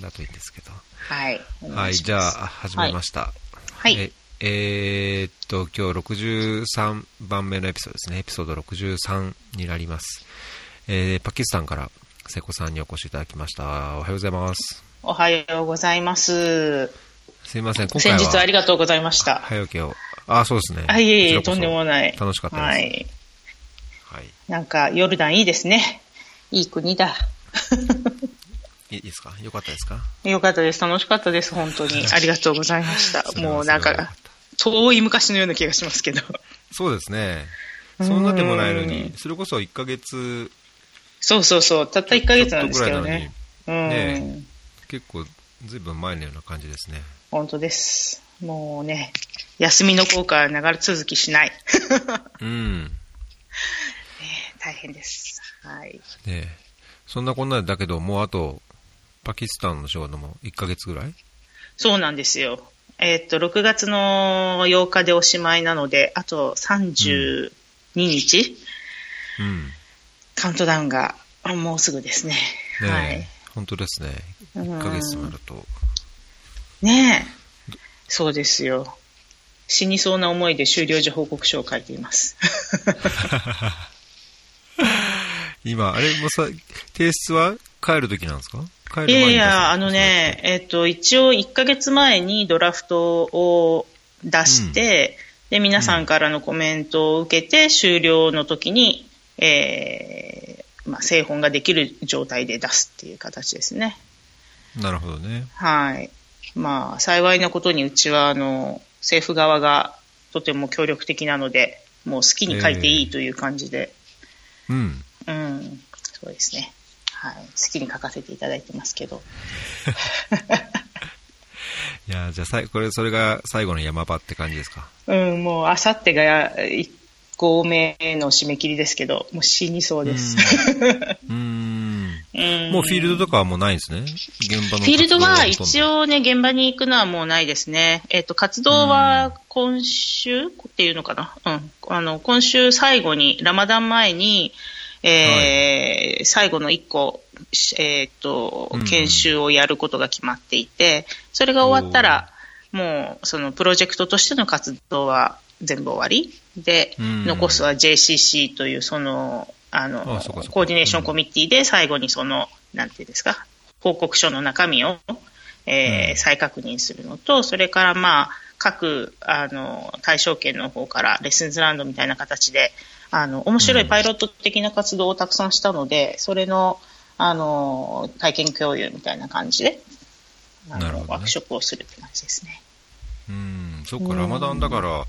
だといいんですけど。はい。おはい、じゃあ、始めました。はい。ええーっと、今日63番目のエピソードですね。エピソード63になります。えーパキスタンから瀬古さんにお越しいただきました。おはようございます。おはようございます。すいません、今回は。先日ありがとうございました。早起きを。あ、そうですね。あ、いえいえ、とんでもない。楽しかったです。ははい。い。なんか、ヨルダンいいですね。いい国だ。いいですか？よかったですか？よかったです。楽しかったです。本当に。ありがとうございました。もうなんか遠い昔のような気がしますけど。そうですね。そんなでもないのうにん、それこそ1ヶ月そうそうそう。たった1ヶ月なんですけどね。ね結構ずいぶん前のような感じですね。本当です。もうね、休みの効果は長続きしない。うん。大変です。はい。ねえそんなこんなだけど、もうあと、パキスタンの仕事も1ヶ月ぐらい？そうなんですよ。えーっと、6月の8日でおしまいなので、あと32日、うん。カウントダウンがあもうすぐですね。ねえ、はい。本当ですね。うん1ヶ月となると。ねえ。そうですよ。死にそうな思いで終了時報告書を書いています。今、あれもさ、提出は帰る時なんですか？帰るい前に出すやいや、あのね、えっと、一応1ヶ月前にドラフトを出して、で、皆さんからのコメントを受けて、終了の時に、えー、まあ、製本ができる状態で出すっていう形ですね。なるほどね。はい。まあ、幸いなことにうちは、あの、政府側がとても協力的なので、もう好きに書いていいという感じで、うん。うん、そうですね。はい。好きに書かせていただいてますけど。いや、じゃあさい、これ、それが最後の山場って感じですか？うん、もう、あさってが1号目の締め切りですけど、もう死にそうです。うーん。うんもうフィールドとかはもうないんですね？現場のフィールドは一応ね、現場に行くのはもうないですね。えっ、と、活動は今週？っていうのかな？うん。あの、今週最後に、ラマダン前に、えー最後の一個、しえっ、とうん、研修をやることが決まっていて、それが終わったら、もう、そのプロジェクトとしての活動は全部終わり？で、うん。残すは JCC という、その、あの、コーディネーションコミッティで最後にその、なんていうんですか、報告書の中身を、えーうん。再確認するのと、それからまあ、各、あの、対象圏の方からレッスンズランドみたいな形で、あの、面白いパイロット的な活動をたくさんしたので、それの、あの、体験共有みたいな感じで、あのなるほどね。ワークショップをするって感じですね。うん、そっか、ラマダンだから、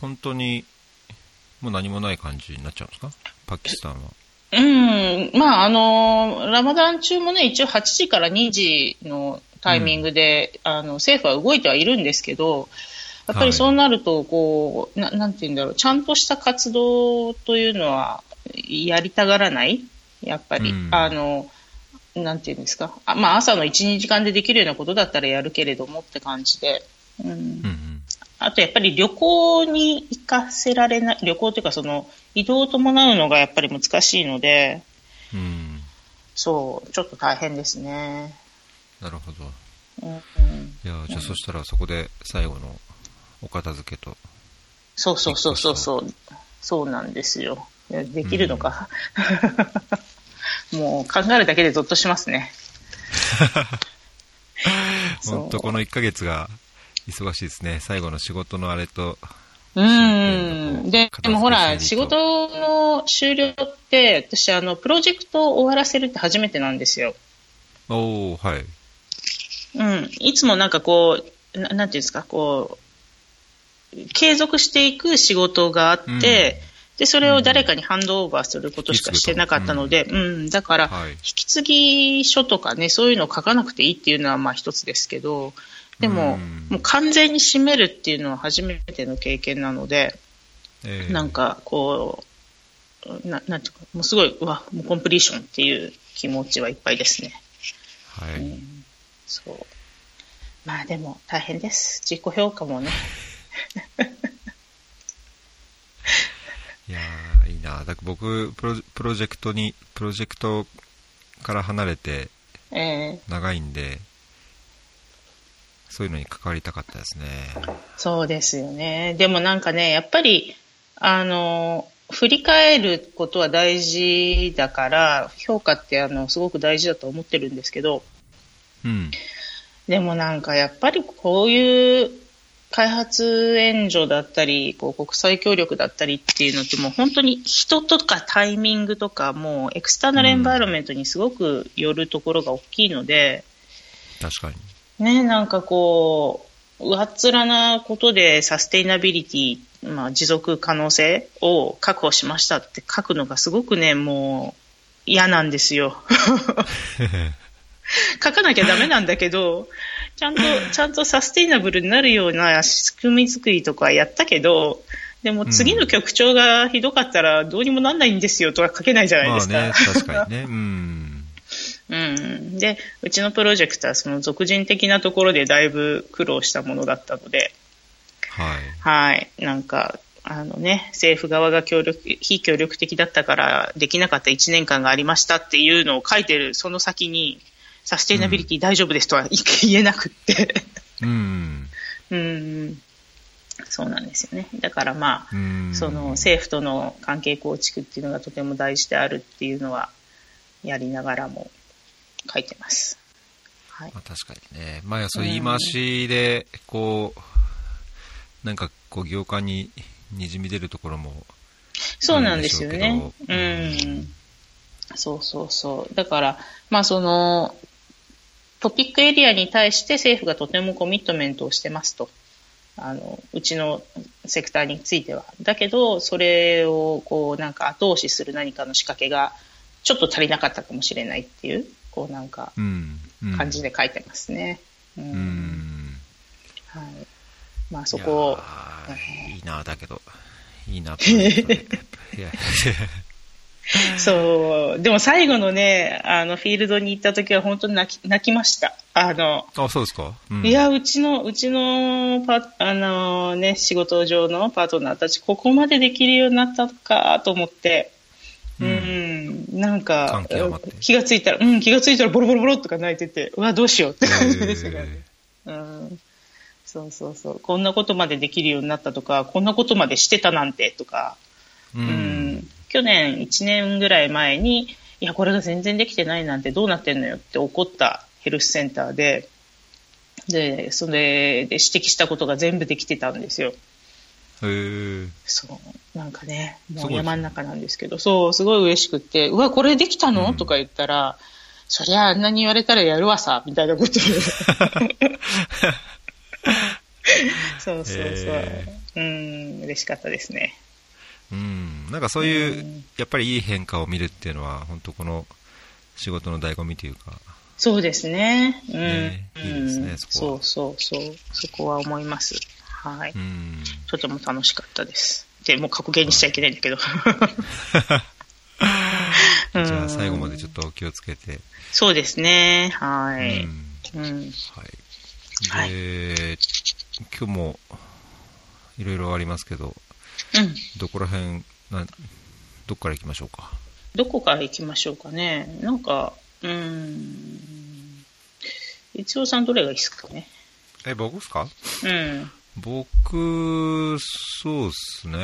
本当に、もう何もない感じになっちゃうんですか？パキスタンは。うん、まあ、あの、ラマダン中もね、一応8時から2時のタイミングで、あの、政府は動いてはいるんですけど、やっぱりそうなると、こう、ななんて言うんだろう、ちゃんとした活動というのは、やりたがらない？やっぱり、うんあの、なんて言うんですか？あまあ、朝の1、2時間でできるようなことだったらやるけれどもって感じで。うんうんうん。あとやっぱり旅行に行かせられない、旅行というかその移動を伴うのがやっぱり難しいので、うん。そう、ちょっと大変ですね。なるほど。うんうん、いや、じゃあそしたらそこで最後のお片付けと。そうそうそうそうそう、そうなんですよ。できるのか？もう考えるだけでゾッとしますね。本当この1ヶ月が忙しいですね。最後の仕事のあれと。うん。で、でもほら、仕事の終了って、私、あの、プロジェクトを終わらせるって初めてなんですよ。おー、はい。うん。いつもなんかこう、ななんていうんですか、こう、継続していく仕事があって、うんで、それを誰かにハンドオーバーすることしかしてなかったので、うん、だから、はい引き継ぎ書とかね、そういうのを書かなくていいっていうのはまあ一つですけど、でも、うんもう完全に締めるっていうのは初めての経験なので、えーなんかこう、ななんていうか、もうすごい、うわ、もうコンプリーションっていう気持ちはいっぱいですね。はい。うんそう。まあでも大変です。自己評価もね。いやー、いいな。だから僕プロ、プロジェクトに、プロジェクトから離れて、えー、長いんで、そういうのに関わりたかったですね。そうですよね。でもなんかね、やっぱり、あの、振り返ることは大事だから、評価ってあの、すごく大事だと思ってるんですけど、うん。でもなんかやっぱりこういう開発援助だったり、こう国際協力だったりっていうのってもう本当に人とかタイミングとかもうエクスターナルエンバイロメントにすごくよるところが大きいので、確かに。ね、なんかこう、上っ面なことでサステイナビリティ、まあ持続可能性を確保しましたって書くのがすごくね、もう嫌なんですよ。書かなきゃダメなんだけど、ちゃんと、ちゃんとサステイナブルになるような仕組み作りとかやったけど、でも次の局長がひどかったらどうにもなんないんですよとは書けないじゃないですか。まあね、確かにね。うん。うん。で、うちのプロジェクトはその俗人的なところでだいぶ苦労したものだったので、はい。はい。なんか、あのね、政府側が協力、非協力的だったからできなかった1年間がありましたっていうのを書いてるその先に、サステイナビリティ大丈夫ですとは 言えなくって。うん。うん。そうなんですよね。だからまあ、うん。その政府との関係構築っていうのがとても大事であるっていうのはやりながらも書いてます。はい。まあ、確かにね。まあ、そう言い回しで、こう、なんか、こう、業界ににじみ出るところも、そうなんですよね。うんうけん。そうそうそう。だから、まあその、トピックエリアに対して政府がとてもコミットメントをしてますと。あの、うちのセクターについては。だけど、それをこうなんか後押しする何かの仕掛けがちょっと足りなかったかもしれないっていう、こうなんかうん。うん感じで書いてますね。う。うんん。はい。まあそこを、いいいな、だけど。いいなと思ったね いや そう。でも最後のね、あの、フィールドに行った時は本当に泣き泣きました。あの、あ、そうですか、うんいや、うちの、うちのパ、あのね、仕事上のパートナーたち、ここまでできるようになったのかと思って、う、うんなんか気がついたら、うん、気がついたらボロボロボロとか泣いてて、うわ、どうしようって感じでしたからね。うん。そうそうそう。こんなことまでできるようになったとか、こんなことまでしてたなんてとか、ううんん。去年1年ぐらい前に、いや、これが全然できてないなんてどうなってんのよって怒ったヘルスセンターで、で、それで指摘したことが全部できてたんですよ。へーそう。なんかね、もう山の中なんですけど、そう、すごい嬉しくって、うわ、これできたの、うんとか言ったら、そりゃあんなに言われたらやるわさ、みたいなことで。そうそうそう。へうん、嬉しかったですね。うん。なんかそういう、うんやっぱりいい変化を見るっていうのは、本当この仕事の醍醐味というか、そうですね。うん。ねいいですねうんそこはそうそうそう。そこは思います。はい。うん。とても楽しかったです。で、もう過去形にしちゃいけないんだけど。じゃあ最後までちょっとお気をつけて。そうですね。はい。うんうん。はい。はいで、今日もいろいろありますけど、うん。どこら辺、などっから行きましょうか？どこから行きましょうかね。なんか、うーん。一応さんどれがいいですかね？え、僕ですか？うん。僕、そうっすね。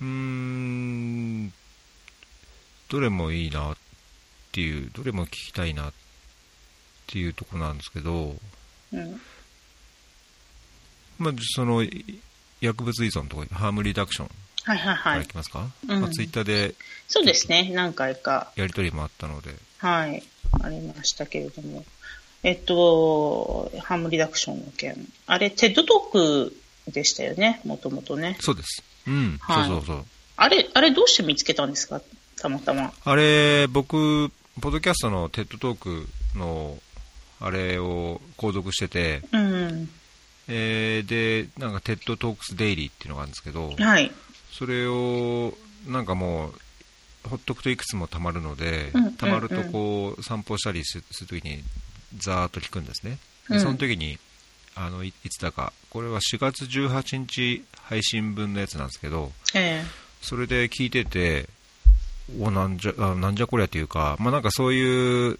うーん、どれもいいなっていう、どれも聞きたいなっていうとこなんですけど、うん。まあ、その、い薬物依存とか、ハームリダクションはいはいはい。いきますか、うんまあ、ツイッターでそうですね。何回か、やりとりもあったので、はい、ありましたけれども。えっと、 harm reduction の件。あれ、 TED Talk でしたよね？もともとね。そうです。うん、はいそうそうそう。あれ、あれどうして見つけたんですか？たまたま。あれ、僕、ポッドキャストの TED Talk の、あれを購読してて、うん。えーで、なんか、 TED Talks Daily っていうのがあるんですけど、はい。それを、なんかもう、ほっとくといくつも溜まるのでうんうんまるとこう、散歩したりすするときに、ざーっと聞くんですね。でうん。その時に、あの、いいつだか、これは4月18日配信分のやつなんですけど、えそれで聞いてて、おなんじゃあなんじゃこりゃというか、まあ、なんかそういう、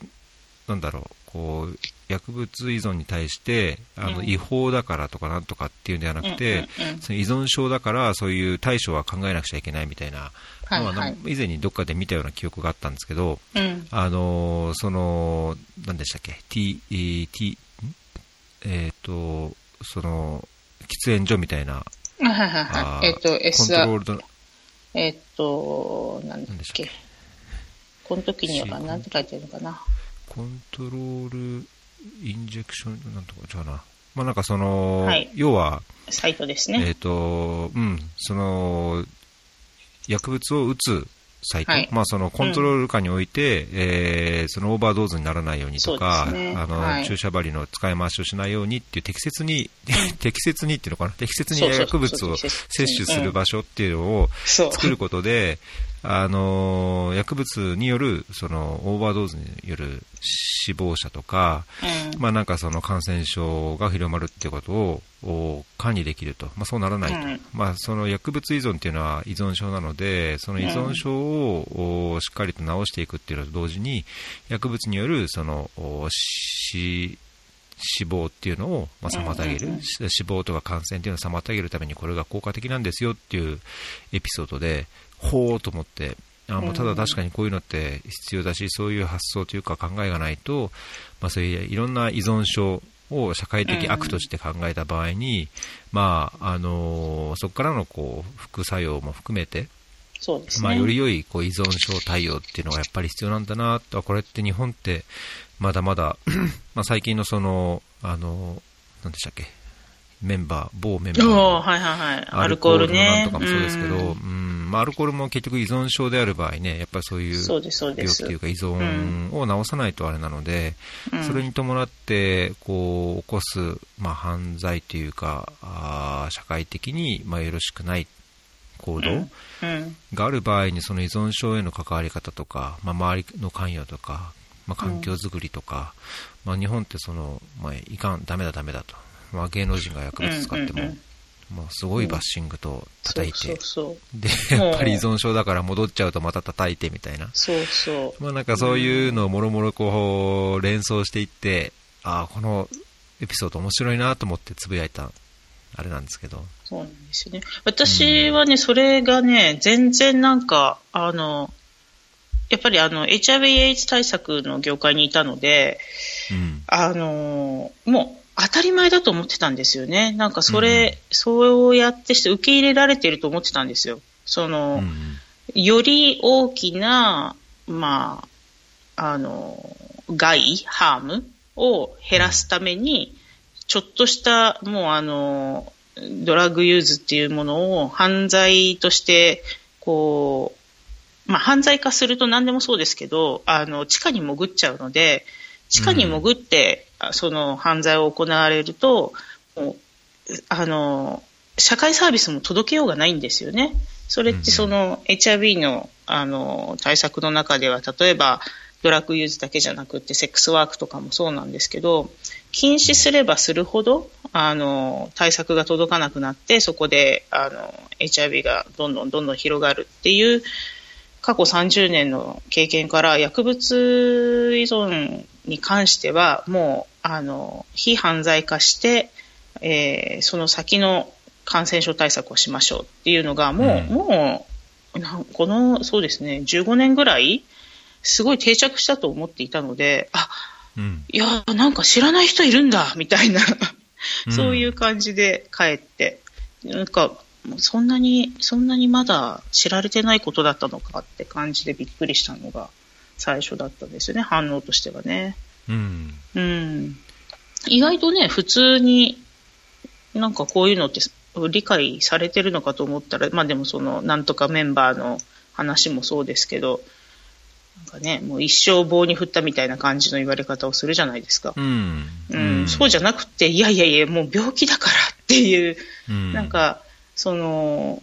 なんだろう、こう薬物依存に対してあの、うん違法だからとかなんとかっていうんではなくて、その依存症だからそういう対処は考えなくちゃいけないみたいな、はいはい以前にどっかで見たような記憶があったんですけど、うん。あのその、何でしたっけ、T、えー T、ん？えっ、と、その、喫煙所みたいな、はいはいはいあ。えっと、コントロールド、えっと、なんでしたっけ？この時には、んて書いてるのかな？コントロールinjection、なんとか、じゃあな。まあなんかその、はい要は、サイトですえっ、ね。と、うん、その、薬物を打つサイト、はい。まあそのコントロール下において、えーそのオーバードーズにならないようにとか、ね。あの、はい。注射針の使い回しをしないようにっていう適切に、適切にっていうのかな、適切に薬物を適摂取する場所っていうのを。作ることで、あの薬物によるそのオーバードーズによる死亡者とか、うん。まあ、なんかその感染症が広まるっていうことをお管理できると、まあ、そうならないと、うん。まあ、その薬物依存っていうのは依存症なので、その依存症を、おしっかりと治していくっていうのと同時に、薬物によるそのお死死亡っていうのをまあ妨げる、死亡とか感染っていうのを妨げるためにこれが効果的なんですよっていうエピソードで、ほーと思って、あもうただ確かにこういうのって必要だし、そういう発想というか考えがないと、まあ、そういういろんな依存症を社会的悪として考えた場合に、まああのそこからのこう副作用も含めて、そうですね。まあ、より良いこう依存症対応っていうのがやっぱり必要なんだなと、これって日本ってまだまだ まあ最近のその、あの、なんでしたっけ、メンバー、某メンバーはいはいはい。アルコールのね。なんとかもそうですけど、ううんんまあ、アルコールも結局依存症である場合ね、やっぱりそういうそうです、そうです。病気というか依存を治さないとあれなので、うんそれに伴ってこう起こす、まあ、犯罪というかあー社会的にまあよろしくない行動うんうん。がある場合にその依存症への関わり方とか、まあ、周りの関与とか、まあ、環境づくりとか、まあ、日本ってその、まあ、いかん、ダメだ、ダメだと、まあ、芸能人が薬物使っても、うんうんうんまあ、すごいバッシングと叩いて、そうそうでもうやっぱり依存症だから戻っちゃうとまた叩いてみたいな。そう。そうそう。まあなんかそういうのをもろもろこう連想していって、ああ、このエピソード面白いなと思ってつぶやいた、あれなんですけど。そうなんですよね。私はね、それがね、全然なんか、あの、やっぱりあの、HIV/AIDS 対策の業界にいたので、うん。あの、もう当たり前だと思ってたんですよね。なんかそれ、そうやってして受け入れられてると思ってたんですよ。その、うんより大きな、まあ、あの、害、ハームを減らすために、ちょっとした、もうあの、ドラッグユーズっていうものを犯罪として、こう、まあ、犯罪化すると何でもそうですけど、あの、地下に潜っちゃうので、地下に潜って、あその犯罪を行われると、もうあの、社会サービスも届けようがないんですよね。それってその HIV のあの対策の中では、例えばドラッグユーズだけじゃなくてセックスワークとかもそうなんですけど、禁止すればするほど、あの、対策が届かなくなって、そこで、あの、HIV がどんどんどんどん広がるっていう、過去30年の経験から薬物依存に関しては、もう、あの、非犯罪化して、えーその先の感染症対策をしましょうっていうのが、もう、うんもう、なんこの、そうですね、15年ぐらい、すごい定着したと思っていたので、あ、うん。いや、なんか知らない人いるんだ、みたいな、うんそういう感じで帰って、なんか、もうそんなに、そんなにまだ知られてないことだったのかって感じでびっくりしたのが最初だったんですよね、反応としてはね。うん。うん。意外とね、普通に、なんかこういうのって理解されてるのかと思ったら、まあでもその、なんとかメンバーの話もそうですけど、なんかね、もう一生棒に振ったみたいな感じの言われ方をするじゃないですか。うん。うん、そうじゃなくて、いやいやいや、もう病気だからっていう、うんなん、か、その、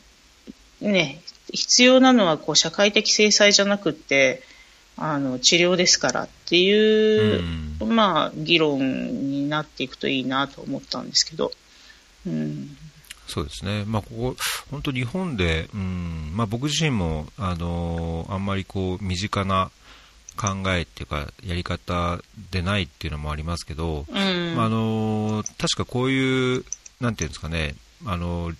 ね、必要なのはこう社会的制裁じゃなくって、あの、治療ですからっていう、まあ、議論になっていくといいなと思ったんですけど。うん。そうですね、まあ、ここ、本当、日本で、うん。まあ、僕自身も、あのあんまりこう身近な考えっていうか、やり方でないっていうのもありますけど、うん、まあ、あの確かこういう、なんていうんですかね、あの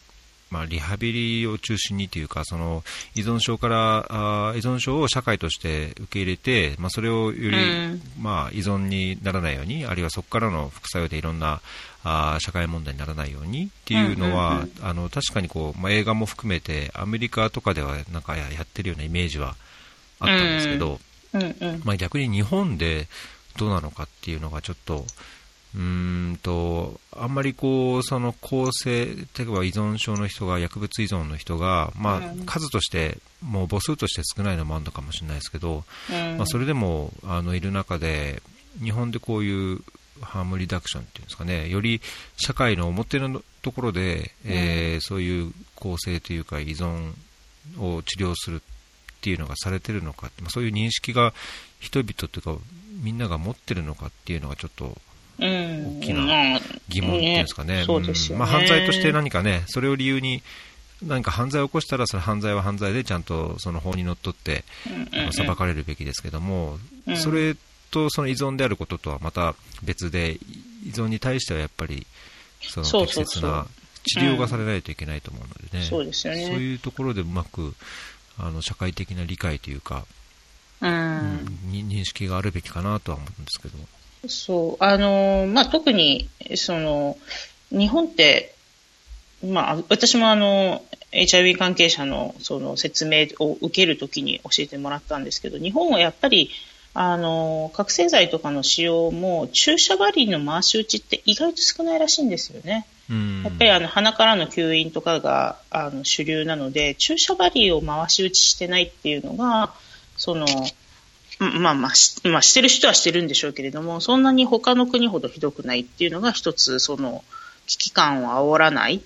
まあ、リハビリを中心にというか、その依存症からあ依存症を社会として受け入れて、まあ、それをより、うん、まあ、依存にならないように、あるいはそこからの副作用でいろんなあ社会問題にならないようにっていうのは、あの確かにこう、まあ、映画も含めてアメリカとかではなんかやってるようなイメージはあったんですけど、まあ、逆に日本でどうなのかっていうのがちょっと、うんとあんまりこうその構成、例えば依存症の人が、薬物依存の人が、まあ、数として、もう母数として少ないのもあるのかもしれないですけど、まあ、それでもあのいる中で、日本でこういうハームリダクションっていうんですかね、より社会の表のところで、えー、そういう構成というか依存を治療するっていうのがされてるのか、まあ、そういう認識が人々というか、みんなが持ってるのかっていうのがちょっと大きな疑問っていうんですかね、まあ、犯罪として何かね、それを理由に何か犯罪を起こしたら、その犯罪は犯罪でちゃんとその法にのっとって、裁かれるべきですけども、それとその依存であることとはまた別で、依存に対してはやっぱりその適切な治療がされないといけないと思うのでね、そうですよね。そういうところでうまくあの社会的な理解というか、うん、認識があるべきかなとは思うんですけど。そう、あの、まあ、特に、その、日本って、まあ、私もあの、HIV 関係者のその説明を受けるときに教えてもらったんですけど、日本はやっぱり、あの、覚醒剤とかの使用も注射針の回し打ちって意外と少ないらしいんですよね。やっぱりあの鼻からの吸引とかがあの主流なので、注射針を回し打ちしてないっていうのが、その、まあまあし、まあ、してる人はしてるんでしょうけれども、そんなに他の国ほどひどくないっていうのが一つ、その、危機感を煽らない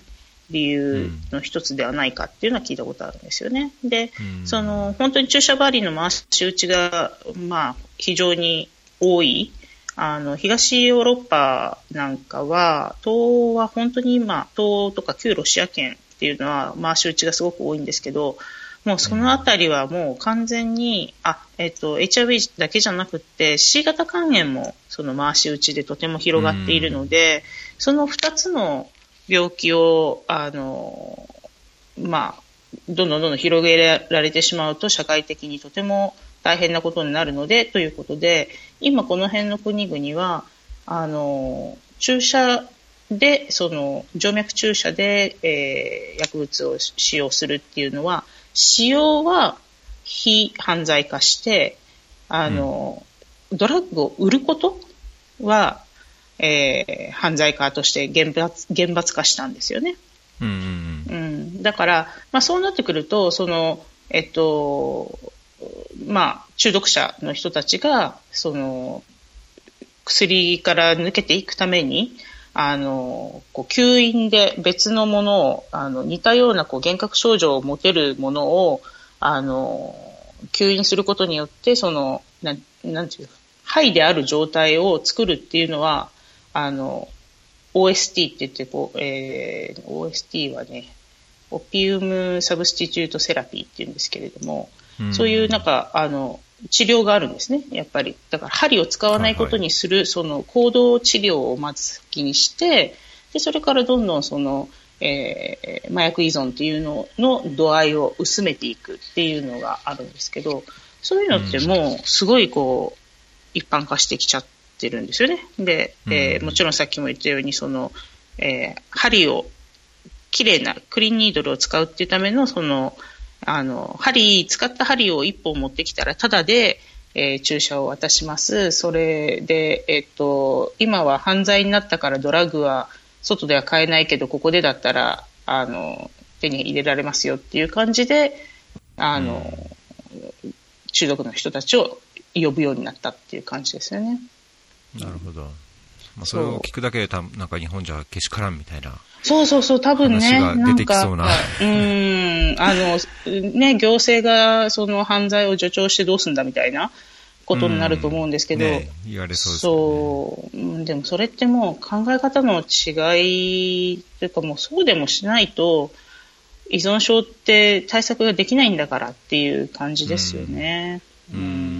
理由の一つではないかっていうのは聞いたことあるんですよね。で、その、本当に注射針の回し打ちが、まあ、非常に多い。あの、東ヨーロッパなんかは、東は本当に今、東とか旧ロシア圏っていうのは回し打ちがすごく多いんですけど、もうそのあたりはもう完全に、あ、えっと、HIV だけじゃなくて C 型肝炎もその回し打ちでとても広がっているので、その2つの病気を、あの、まあ、どんどんどんどん広げられてしまうと社会的にとても大変なことになるので、ということで、今この辺の国々は、あの、注射で、その、静脈注射で、えー、薬物を使用するっていうのは、使用は非犯罪化して、あの、うん、ドラッグを売ることは、えー、犯罪化として厳罰厳罰化したんですよね。うん、うん、だから、まあ、そうなってくると、その、えっと、まあ、中毒者の人たちが、その、薬から抜けていくために、あの、こう吸引で別のものを、あの、似たようなこう幻覚症状を持てるものを、あの、吸引することによって、その、なん、なんていうハイである状態を作るっていうのは、あの、OST って言って、こう、えー、OST はね、オピウムサブスティチュートセラピーっていうんですけれども、そういうなんか、あの、治療があるんですね、やっぱり。だから針を使わないことにする、はいはい、その行動治療をまず先にして、で、それからどんどんその、えー、麻薬依存っていうのの度合いを薄めていくっていうのがあるんですけど、そういうのってもうすごいこう、一般化してきちゃってるんですよね。で、えー、もちろんさっきも言ったように、その、えー、針を、綺麗なクリーンニードルを使うっていうための、その、あの、針、使った針を1本持ってきたら、ただで、えー、注射を渡します。それで、えっと、今は犯罪になったからドラッグは外では買えないけど、ここでだったら、あの、手に入れられますよっていう感じで、あの、うん、中毒の人たちを呼ぶようになったっていう感じですよね。なるほど。まあ、それを聞くだけでた、なんか日本じゃけしからんみたいな。そうそうそう、多分ね。出てきそうな。うん、あの、ね、行政がその犯罪を助長してどうすんだみたいなことになると思うんですけど、ね、言われそうです、ね、そうでもそれってもう考え方の違いというかもうそうでもしないと依存症って対策ができないんだからっていう感じですよね。うん、うん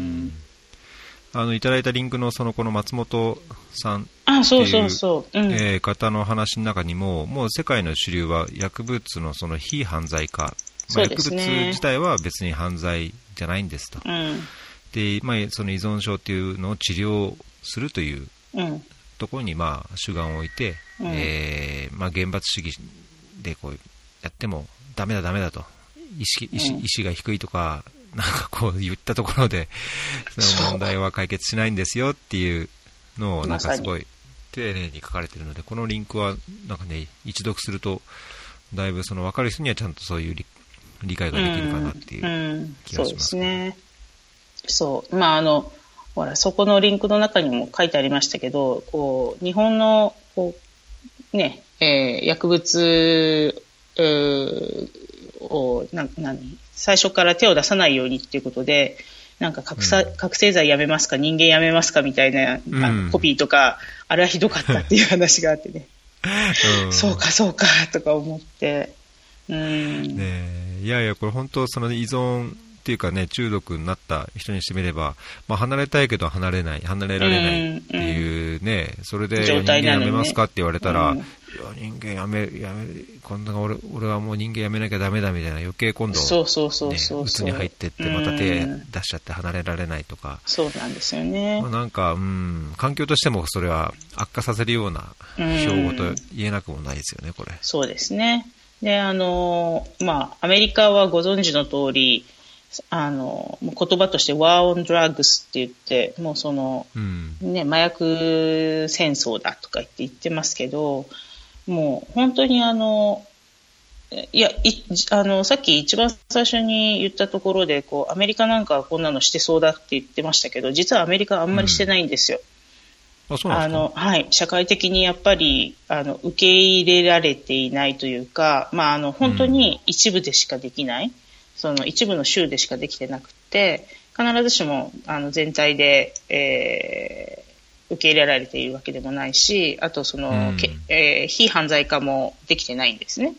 あのいただいたリンクのそのこの松本さんっていうあそうそう。そう、うん、えー、方の話の中にも、もう世界の主流は薬物のその非犯罪化、まあ、薬物自体は別に犯罪じゃないんですと、うん、でまあ、その依存症っていうのを治療するというところに、まあ、主眼を置いて、うん、えー、まあ、厳罰主義でこうやってもだめだ、だめだと。意識意識、意識が低いとか、なんかこう言ったところで、その問題は解決しないんですよっていうのを、なんかすごい丁寧に書かれているので、このリンクはなんかね、一読すると、だいぶその分かる人にはちゃんとそういう理解ができるかなっていう気がします、ね。そう、まああの、ほら、そこのリンクの中にも書いてありましたけど、こう、日本の、こう、ね、えー、薬物、を、な、何？最初から手を出さないようにっていうことで、なんか覚醒,、覚醒剤やめますか、人間やめますかみたいな、あのコピーとか、あれはひどかったっていう話があってね。うん、そうか、そうか、とか思って。うん。ねいやいや、これ本当、その依存っていうかね、中毒になった人にしてみれば、まあ、離れたいけど離れない、離れられないっていうね、うんうん、それで人間やめますかって言われたら、人間やめ、やめ、こんな俺俺はもう人間やめなきゃだめだみたいな余計今度、ね、そうそうそうそう。うつに入ってって、また手出しちゃって離れられないとか。そうなんですよね。まあ、なんか、うん、環境としてもそれは悪化させるような標語と言えなくもないですよね、これ。そうですね。で、あの、まあ、アメリカはご存知の通り、あの、言葉として War on Drugs って言って、もうその、うん、ね、麻薬戦争だとか言って言ってますけど、もう本当にあの、いや、いあの、さっき一番最初に言ったところで、こう、アメリカなんかはこんなのしてそうだって言ってましたけど、実はアメリカはあんまりしてないんですよ。うん、あ、そうなんですか？はい。社会的にやっぱり、あの、受け入れられていないというか、まあ、あの、本当に一部でしかできない。うんその一部の州でしかできてなくて、必ずしもあの全体で、えー、受け入れられているわけでもないし、あとその、うん、えー、非犯罪化もできてないんですね、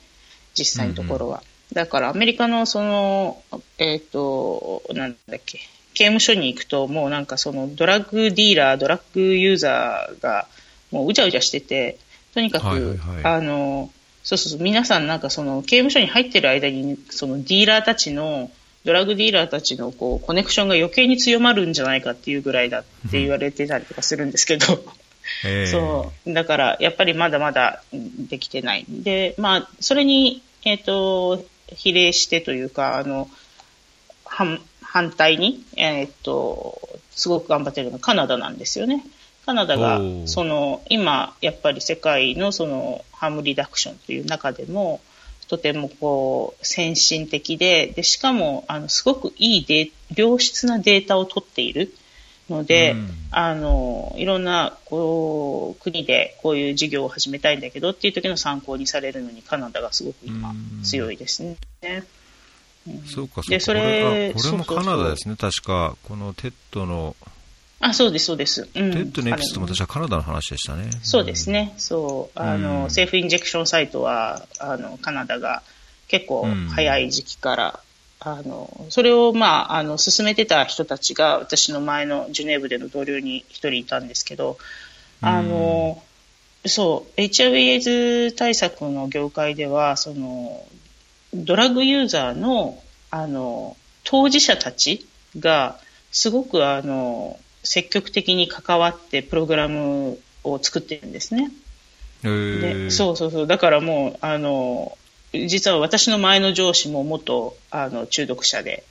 実際のところは。うんうん、だからアメリカのその、えっ、ー、と、なんだっけ、刑務所に行くと、もうなんかそのドラッグディーラー、ドラッグユーザーがもううじゃうじゃしてて、とにかく、はいはいはい、あの、そうそうそう、皆さんなんかその刑務所に入ってる間に、そのディーラーたちの、ドラッグディーラーたちのこうコネクションが余計に強まるんじゃないかっていうぐらいだって言われてたりとかするんですけど、そう、だからやっぱりまだまだできてない。で、まあ、それに、えっ、ー、と、比例してというか、あの、反反対に、えっ、ー、と、すごく頑張ってるのはカナダなんですよね。カナダが、その、今、やっぱり世界のその、ハームリダクションという中でも、とてもこう、先進的で、で、しかも、あの、すごくいいデ良質なデータを取っているので、うん、あの、いろんな、こう、国でこういう事業を始めたいんだけどっていう時の参考にされるのに、カナダがすごく今、強いですね。うん、そうか、そうか。で、それ、これもカナダですね、確か。この TED のあ、そうです、そうです。うん、テッドネクストも私はカナダの話でしたね。そうですね。そう。あの、うん、 safe injection site は、あの、カナダが結構早い時期から、うん、あの、それを、まあ、あの、進めてた人たちが、私の前のジュネーブでの同僚に一人いたんですけど、あの、うん、そう、HIV 対策の業界では、その、ドラッグユーザーの、あの、当事者たちが、すごくあの、積極的に関わってプログラムを作ってるんですね。でそうそうそう。だからもう、あの、実は私の前の上司も元あの中毒者で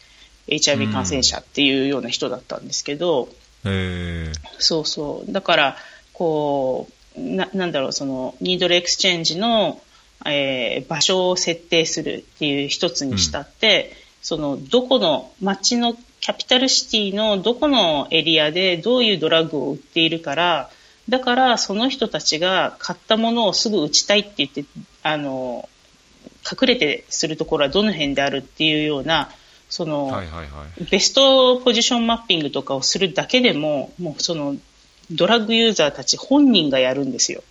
HIV 感染者っていうような人だったんですけど、うん、そうそう。だから、こう、ななんだろう、その、ニードルエクスチェンジの、えー、場所を設定するっていう一つにしたって、うん、その、どこの街のキャピタルシティのどこのエリアでどういうドラッグを売っているから、だからその人たちが買ったものをすぐ打ちたいって言って、あの、隠れてするところはどの辺であるっていうような、その、はいはいはい。ベストポジションマッピングとかをするだけでも、もうその、ドラッグユーザーたち本人がやるんですよ。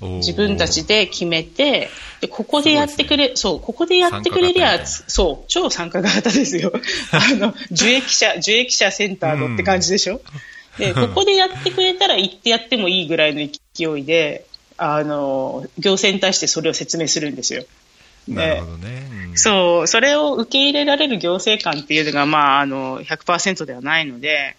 自分たちで決めて、で、ここでやってくれ、そう、ここでやってくれりゃそう、超参加型ですよ。あの、受益者、受益者センターのって感じでしょ、で、ここでやってくれたら行ってやってもいいぐらいの勢いで、あの、行政に対してそれを説明するんですよ。なるほどね。うんそう、それを受け入れられる行政官っていうのが、まあ、あの、100%ではないので、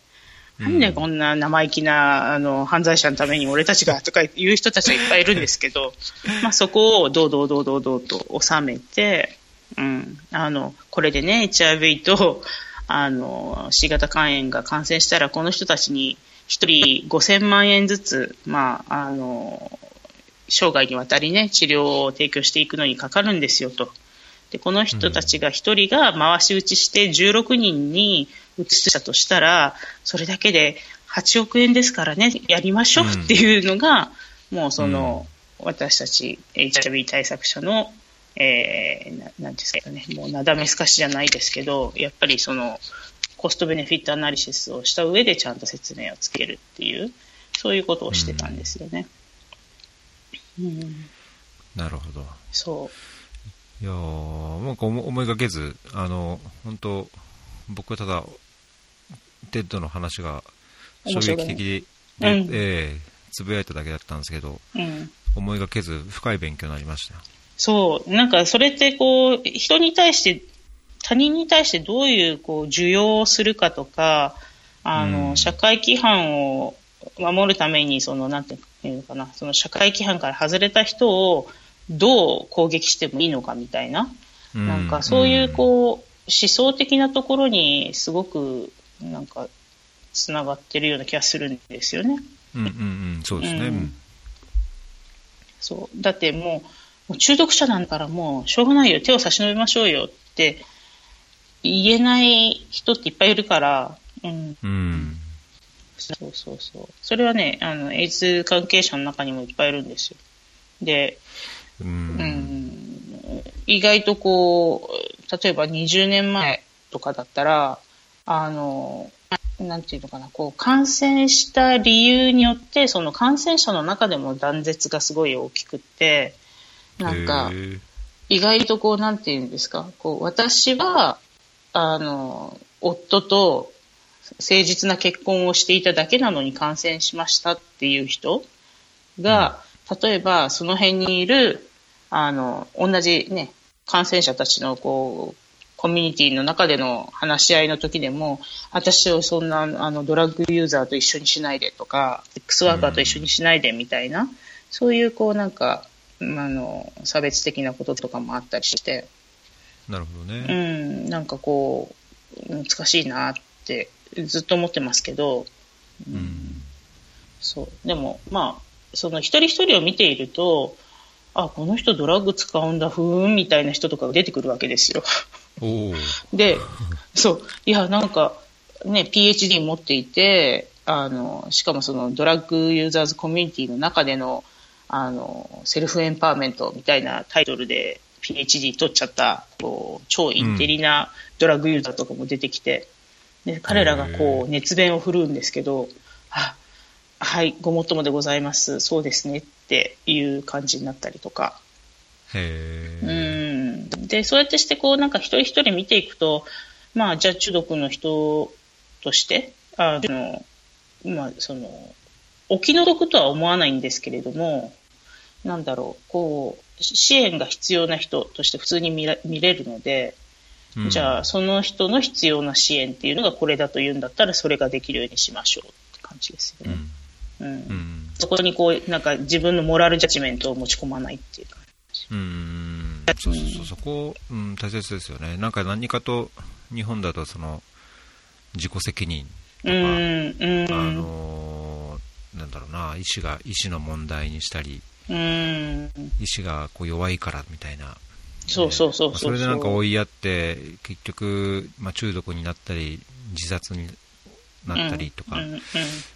なんでこんな生意気な、あの、犯罪者のために俺たちがとか言う人たちがいっぱいいるんですけど、まあそこをどうどうどうどうどうと収めて、うん、あの、これでね、HIV と、あの、C 型肝炎が感染したら、この人たちに1人5000万円ずつ、まあ、あの、生涯にわたりね、治療を提供していくのにかかるんですよと。で、この人たちが1人が回し打ちして16人に移したとしたら、それだけで8億円ですからね、やりましょうっていうのが、もうその、私たち HIV 対策者の、えー、ななんですかね、もうなだめすかしじゃないですけど、やっぱりその、コストベネフィットアナリシスをした上でちゃんと説明をつけるっていう、そういうことをしてたんですよね。うん、なるほど。そう。いやーなんか思思いがけず、あの、本当僕はただ、 TED の話が衝撃的で、うんええつぶやいただけだったんですけど、うん。思いがけず深い勉強になりましたよ。そう。なんか、それって、こう、人に対して、他人に対してどういう、こう、受容をするかとか、あの、うん社会規範を守るために、その、なんていうのかな、その社会規範から外れた人をどう攻撃してもいいのかみたいな、うんなんか、そういう、こう、思想的なところに、すごく、なんか、つながってるような気がするんですよね。うんうんうん、そうですね。うんそう。だってもう、もう中毒者なんだからもう、しょうがないよ、手を差し伸べましょうよって言えない人っていっぱいいるから、うん。うん。そうそうそう。それはね、あの、エイズ関係者の中にもいっぱいいるんですよ。で、う。うんん、意外とこう、例えば20年前とかだったら、あの、なんていうのかな、こう、感染した理由によって、その感染者の中でも断絶がすごい大きくって、なんか意外とこう、なんていうんですか、こう、私は、あの、夫と誠実な結婚をしていただけなのに感染しましたっていう人が、例えばその辺にいる、あの、同じね、感染者たちのこう、コミュニティの中での話し合いの時でも、私をそんなあのドラッグユーザーと一緒にしないでとか、X ワーカーと一緒にしないでみたいな、そういうこうなんか、まああの、差別的なこととかもあったりして、なるほどうね。ん、なんかこう、難しいなってずっと思ってますけど、うん。そう。でも、まあ、その一人一人を見ていると、あ、この人ドラッグ使うんだ、ふーん、みたいな人とかが出てくるわけですよ。で、そう、いや、なんか、ね、PhD 持っていて、あの、しかもそのドラッグユーザーズコミュニティの中での、あの、セルフエンパワーメントみたいなタイトルで PhD 取っちゃった、こう、超インテリなドラッグユーザーとかも出てきて、で、彼らがこう、熱弁を振るうんですけど、あ、はい、ごもっともでございます。そうですねっていう感じになったりとか。へうえ。ん。で、そうやってして、こう、なんか一人一人見ていくと、まあ、じゃあ中毒の人として、あの、まあ、その、お気の毒とは思わないんですけれども、なんだろう、こう、支援が必要な人として普通に見ら見れるので、うんじゃあ、その人の必要な支援っていうのがこれだというんだったら、それができるようにしましょうって感じですよね。うん。うん。うん。そこにこう、なんか自分のモラルジャッジメントを持ち込まないっていうか。うん。そうそうそう、そこ、うん、大切ですよね。なんか何かと、日本だとその、自己責任とか。あのーなんだろうな、医師が、医師の問題にしたり、うん。医師がこう弱いからみたいな。そうそうそうそれでなんか追いやって、結局、まあ、中毒になったり、自殺になったりとか、うんうん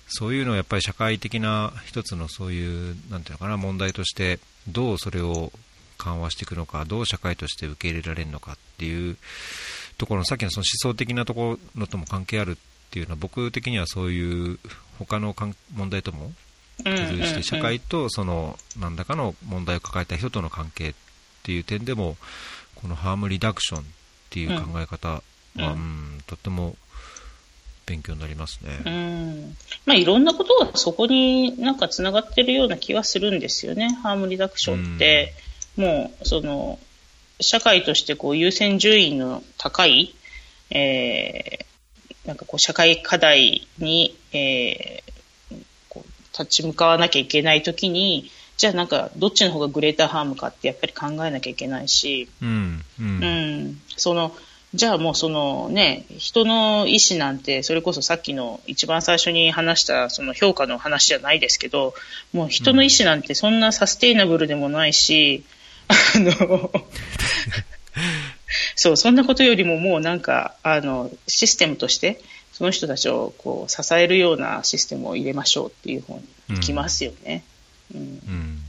そういうのをやっぱり社会的な一つのそういう、なんていうのかな、問題として、どうそれを緩和していくのか、どう社会として受け入れられるのかっていうところのさっきのその思想的なところとも関係あるっていうのは僕的にはそういう他の問題とも付随して社会とその何らかの問題を抱えた人との関係っていう点でもこのハームリダクションっていう考え方は、うん、うん、とっても勉強になりますね。うん。まあ、いろんなことがそこになんか繋がってるような気はするんですよね。ハームリダクションって、うん、もう、その、社会としてこう優先順位の高い、えー、なんかこう社会課題に、えー、こう立ち向かわなきゃいけないときに、じゃあなんかどっちの方がグレーターハームかってやっぱり考えなきゃいけないし、うん、うん、うん、その、じゃあもうそのね、人の意思なんて、それこそさっきの一番最初に話したその評価の話じゃないですけど、もう人の意思なんてそんなサステイナブルでもないし、あの、そう、そんなことよりももうなんか、あの、システムとして、その人たちをこう支えるようなシステムを入れましょうっていう方に行きますよね。うん。うん、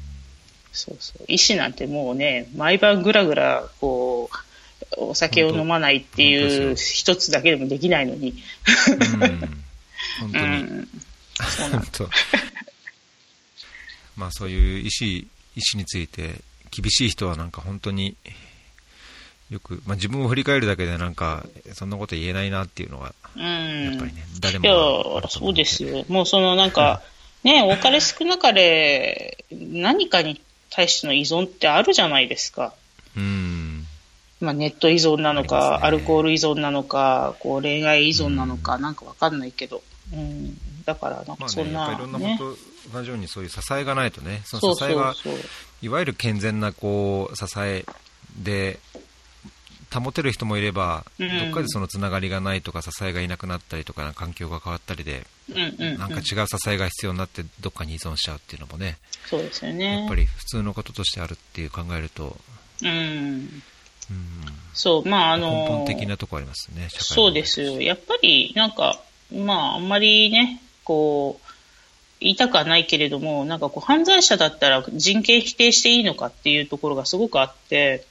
そうそう。医師なんてもうね、毎晩ぐらぐら、こう、お酒を飲まないっていう一つだけでもできないのに。本当に。うん、そうなん まあそういう医師、医師について厳しい人はなんか本当によく、まあ、自分を振り返るだけでなんかそんなこと言えないなっていうのが、うん、やっぱりね、誰もい。や、そうですよ。もうそのなんか、ね、多かれ少なかれ何かに対しての依存ってあるじゃないですか。うん。まあ、ネット依存なのか、ね、アルコール依存なのか、こう恋愛依存なのか、うん、なんかわかんないけど、うん、だからなんかそんな、まあね、いろんなこと同じようにそういう支えがないとね、その支えがいわゆる健全なこう支えで保てる人もいれば、うん、どっかでそのつながりがないとか支えがいなくなったりとか環境が変わったりで、うんうんうん、なんか違う支えが必要になってどっかに依存しちゃうっていうのもねそうですよね。やっぱり普通のこととしてあるっていう考えると、うん、そう、まあ、あの根本的なところありますね、社会そうですよ。やっぱり、なんか、まあ、あんまりね、こう、言いたくはないけれども、なんかこう、犯罪者だったら人権否定していいのかっていうところがすごくあって、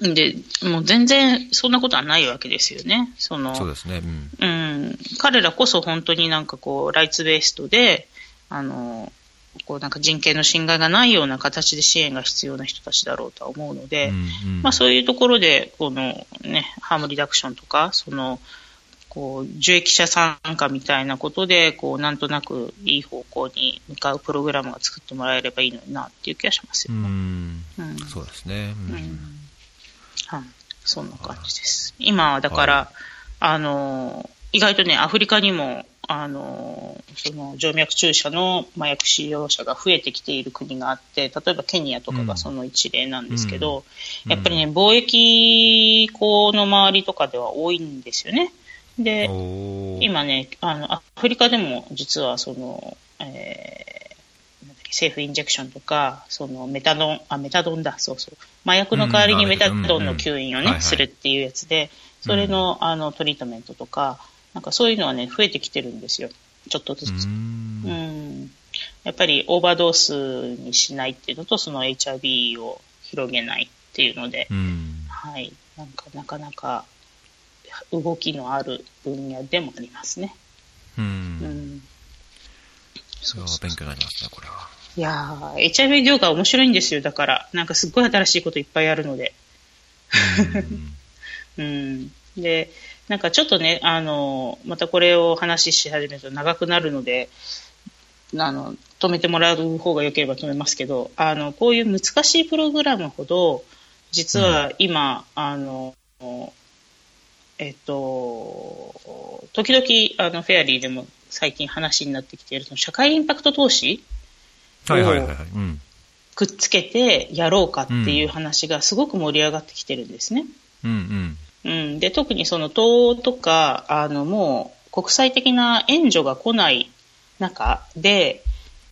うん、で、もう全然そんなことはないわけですよね。その、そうですね。うん。うん、彼らこそ本当になんかこう、ライツベーストで、あの、こうなんか人権の侵害がないような形で支援が必要な人たちだろうとは思うので、うんうん、まあ、そういうところでこの、ね、ハームリダクションとかそのこう受益者参加みたいなことでこうなんとなくいい方向に向かうプログラムが作ってもらえればいいのになっていう気がしますよ、ね、うん。うん、そうですね、うん、はい、そんな感じです。今はだから、はい、あの意外とねアフリカにもあの、その静脈注射の麻薬使用者が増えてきている国があって、例えばケニアとかがその一例なんですけど、うん、やっぱりね、貿易港の周りとかでは多いんですよね。で、今ね、あの、アフリカでも実はその、えー、政府インジェクションとか、そのメタドン、あ、メタドンだ、そうそう。麻薬の代わりにメタドンの吸引をね、するっていうやつで、それの、あの、トリートメントとか、なんかそういうのはね、増えてきてるんですよ。ちょっとずつ。うん。やっぱりオーバードースにしないっていうのと、その HIV を広げないっていうので、はい。なんかなかなか動きのある分野でもありますね。うん。うん。そう勉強になりますね、これは。いやー、HIV 業界面白いんですよ。だから、なんかすっごい新しいこといっぱいあるので。うん。で、なんかちょっとね、あの、またこれを話し始めると長くなるので、あの、止めてもらう方が良ければ止めますけど、あの、こういう難しいプログラムほど、実は今、うん、あの、えっと、時々、あの、フェアリーでも最近話になってきている、社会インパクト投資をくっつけてやろうかっていう話がすごく盛り上がってきてるんですね。うんうんうん、で特にその党とかあのもう国際的な援助が来ない中で、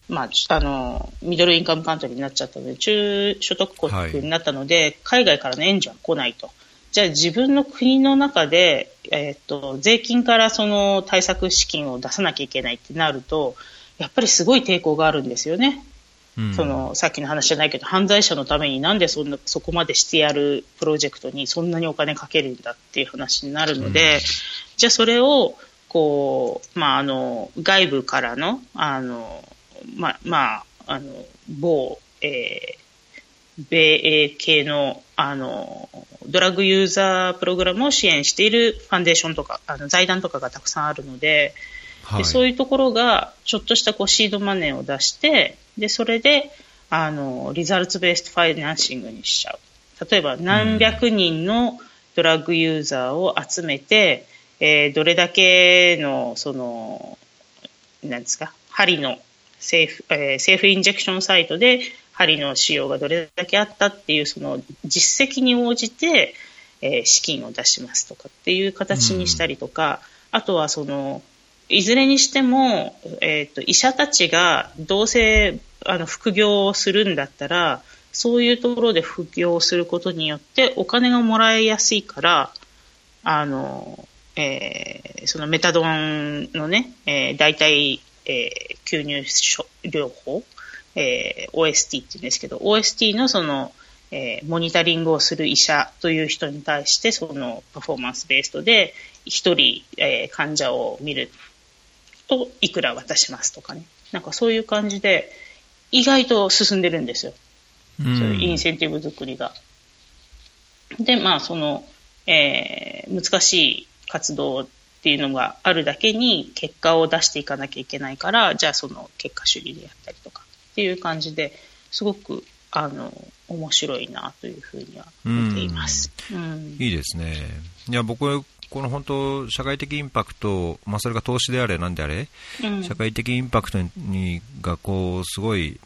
まあ、あのミドルインカムカントリーになっちゃったので中所得国になったので、はい、海外からの援助は来ないと。じゃあ自分の国の中で、えー、っと税金からその対策資金を出さなきゃいけないってなるとやっぱりすごい抵抗があるんですよね。そのさっきの話じゃないけど犯罪者のためになんでそんなそこまでしてやるプロジェクトにそんなにお金かけるんだっていう話になるので、うん、じゃあそれをこう、まあ、あの外部からのあの、ままあ、あの某、えー、米英系のあのドラッグユーザープログラムを支援しているファンデーションとかあの財団とかがたくさんあるので、はい、でそういうところがちょっとしたこうシードマネーを出してでそれであのリザルツベースファイナンシングにしちゃう。例えば何百人のドラッグユーザーを集めて、うん、えー、どれだけのそのなんですか針のセーフ、えー、セーフインジェクションサイトで針の使用がどれだけあったっていうその実績に応じて、えー、資金を出しますとかっていう形にしたりとか、うん、あとはそのいずれにしても、えーと、医者たちがどうせあの副業をするんだったらそういうところで副業をすることによってお金がもらいやすいからあの、えー、そのメタドンのね、えー、代替、えー、吸入療法、えー、OST って言うんですけど OST のそのえー、モニタリングをする医者という人に対してそのパフォーマンスベーストで1人、えー、患者を見るといくら渡しますとかね。なんかそういう感じで、意外と進んでるんですよ。そういうインセンティブ作りが。で、まあ、その、えー、難しい活動っていうのがあるだけに結果を出していかなきゃいけないから、じゃあその結果主義でやったりとかっていう感じですごく、あの、面白いなというふうには見ています。うん、いいですね。いや、僕この本当、社会的インパクト、まあ、それが投資であれ、なんであれ、うん、社会的インパクトにがこうすごい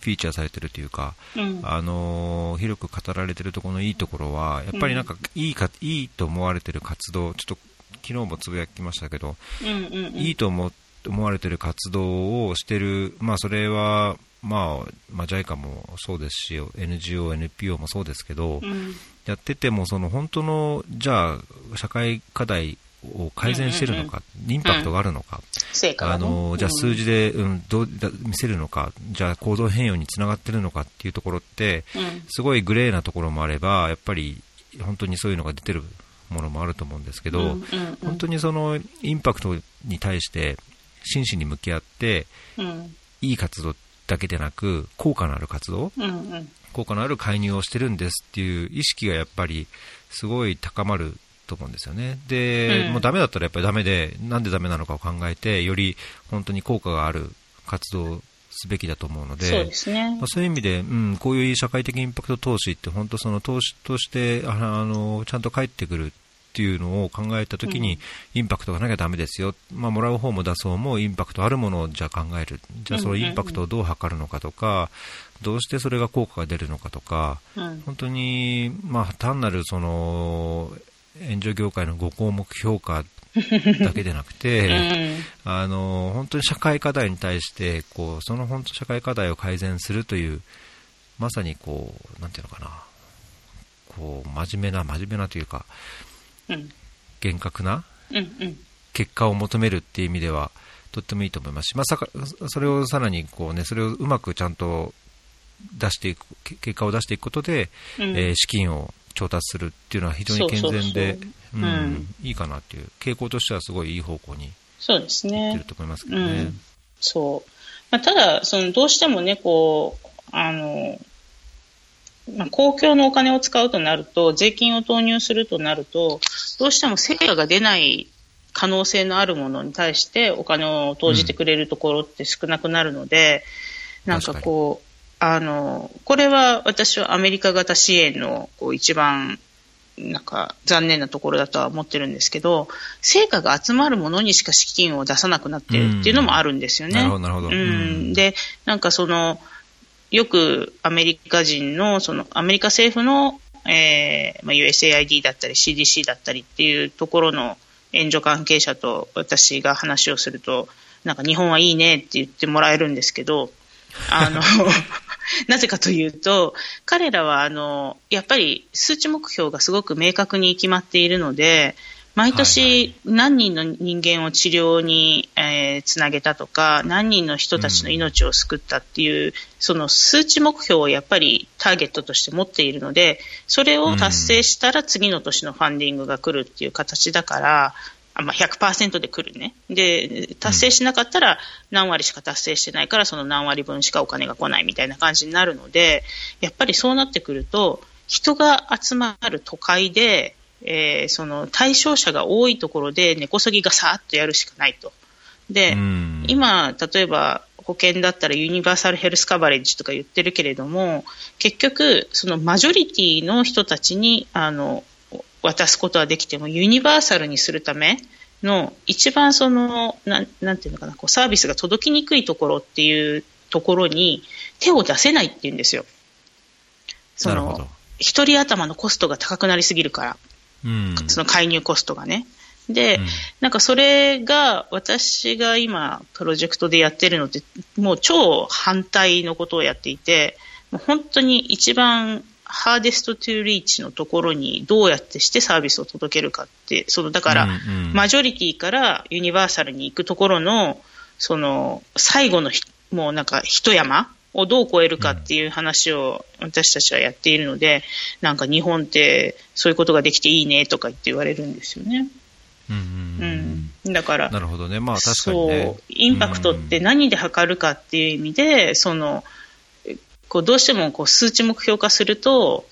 フィーチャーされてるというか、うん、あの広く語られてるところのいいところは、やっぱりなんかいいか、いいと思われてる活動、ちょっと昨日もつぶやきましたけど、うんうんうん、いいと思思われてる活動をしてる、まあ、それは、まあ、まあ、JICA もそうですし、NGO、NPO もそうですけど、うん、やってても、その本当の、じゃあ、社会課題を改善してるのか、うんうんうん、インパクトがあるのか、うん、あのじゃあ数字で、うん、どう見せるのか、じゃあ行動変容につながってるのかっていうところって、うん、すごいグレーなところもあれば、やっぱり本当にそういうのが出てるものもあると思うんですけど、うんうんうん、本当にそのインパクトに対して真摯に向き合って、いい活動だけでなく、効果のある活動、うんうん効果のある介入をしてるんですっていう意識がやっぱりすごい高まると思うんですよね。で、うん、もうダメだったらやっぱりダメで、なんでダメなのかを考えて、より本当に効果がある活動すべきだと思うので、そうですね。まあ、そういう意味で、うん、こういう社会的インパクト投資って本当その投資としてあのちゃんと返ってくるっていうのを考えたときに、インパクトがなきゃだめですよ、まあ、もらう方も出そうもインパクトあるものをじゃあ考える、じゃあそのインパクトをどう測るのかとか、どうしてそれが効果が出るのかとか、本当に、まあ、単なるその援助業界の5項目評価 だけでなくて、うん、あの本当に社会課題に対してこうその本当社会課題を改善するというまさにこうなんていうのかな。こう真面目な真面目なというか、厳格な結果を求めるっていう意味では、とってもいいと思います。し、まあ、それをさらにこう、ね、それをうまくちゃんと出していく、結果を出していくことで、うん、えー、資金を調達するっていうのは非常に健全で、いいかなっていう、傾向としてはすごいいい方向にそうですね。ってると思いますけどね。そう。まあ、ただ、その、どうしてもね、こう、あの、まあ、公共のお金を使うとなると、税金を投入するとなると、どうしても成果が出ない可能性のあるものに対してお金を投じてくれるところって少なくなるので、うん、なんかこう、あの、これは私はアメリカ型支援のこう一番なんか残念なところだとは思ってるんですけど、成果が集まるものにしか資金を出さなくなってるっていうのもあるんですよね。うん、なるほど、なるほど。うん、で、なんかその、よくアメリカ人の、そのアメリカ政府の、えーまあ、USAID だったり CDC だったりっていうところの援助関係者と私が話をすると、なんか日本はいいねって言ってもらえるんですけど、あの、なぜかというと、彼らは、あの、やっぱり数値目標がすごく明確に決まっているので、毎年何人の人間を治療に、えー、つなげたとか、何人の人たちの命を救ったっていう、うん、その数値目標をやっぱりターゲットとして持っているので、それを達成したら次の年のファンディングが来るっていう形だから、まあ、100%で来るね。で、達成しなかったら何割しか達成してないから、その何割分しかお金が来ないみたいな感じになるので、やっぱりそうなってくると、人が集まる都会で、えー、その対象者が多いところで根こそぎがさーっとやるしかないと。で、今、例えば保険だったらユニバーサルヘルスカバレッジとか言ってるけれども、結局、そのマジョリティの人たちに、あの、渡すことはできても、ユニバーサルにするための、一番その、なん、なんていうのかな、こうサービスが届きにくいところっていうところに手を出せないっていうんですよ。その、一人頭のコストが高くなりすぎるから。その介入コストがね。で、うん、なんかそれが私が今プロジェクトでやってるのってもう超反対のことをやっていて、もう本当に一番ハーデストトゥーリーチのところにどうやってしてサービスを届けるかって、そのだから、マジョリティからユニバーサルに行くところの、その最後のもうなんか一山をどう超えるかっていう話を私たちはやっているので、なんか日本ってそういうことができていいねとか言って言われるんですよね。うん、うん、だから、なるほどね、まあ確かに、ね、そう、インパクトって何で測るかっていう意味で、その、こうどうしてもこう数値目標化すると、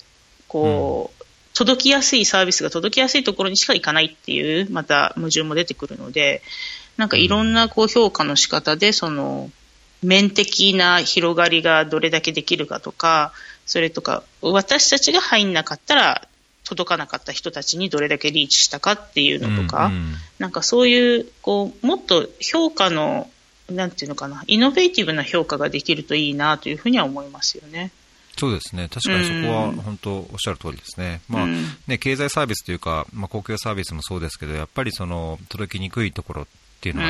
こう、うん、届きやすいサービスが届きやすいところにしか行かないっていう、また矛盾も出てくるので、なんかいろんなこう評価の仕方で、その、面的な広がりがどれだけできるかとか、それとか、私たちが入んなかったら、届かなかった人たちにどれだけリーチしたかっていうのとか、うんうん、なんかそういう、こう、もっと評価の、なんていうのかな、イノベーティブな評価ができるといいなというふうには思いますよね。そうですね、確かにそこは本当おっしゃる通りですね、うん、まあね、経済サービスというか、まあ、公共サービスもそうですけど、やっぱりその届きにくいところっていうのは、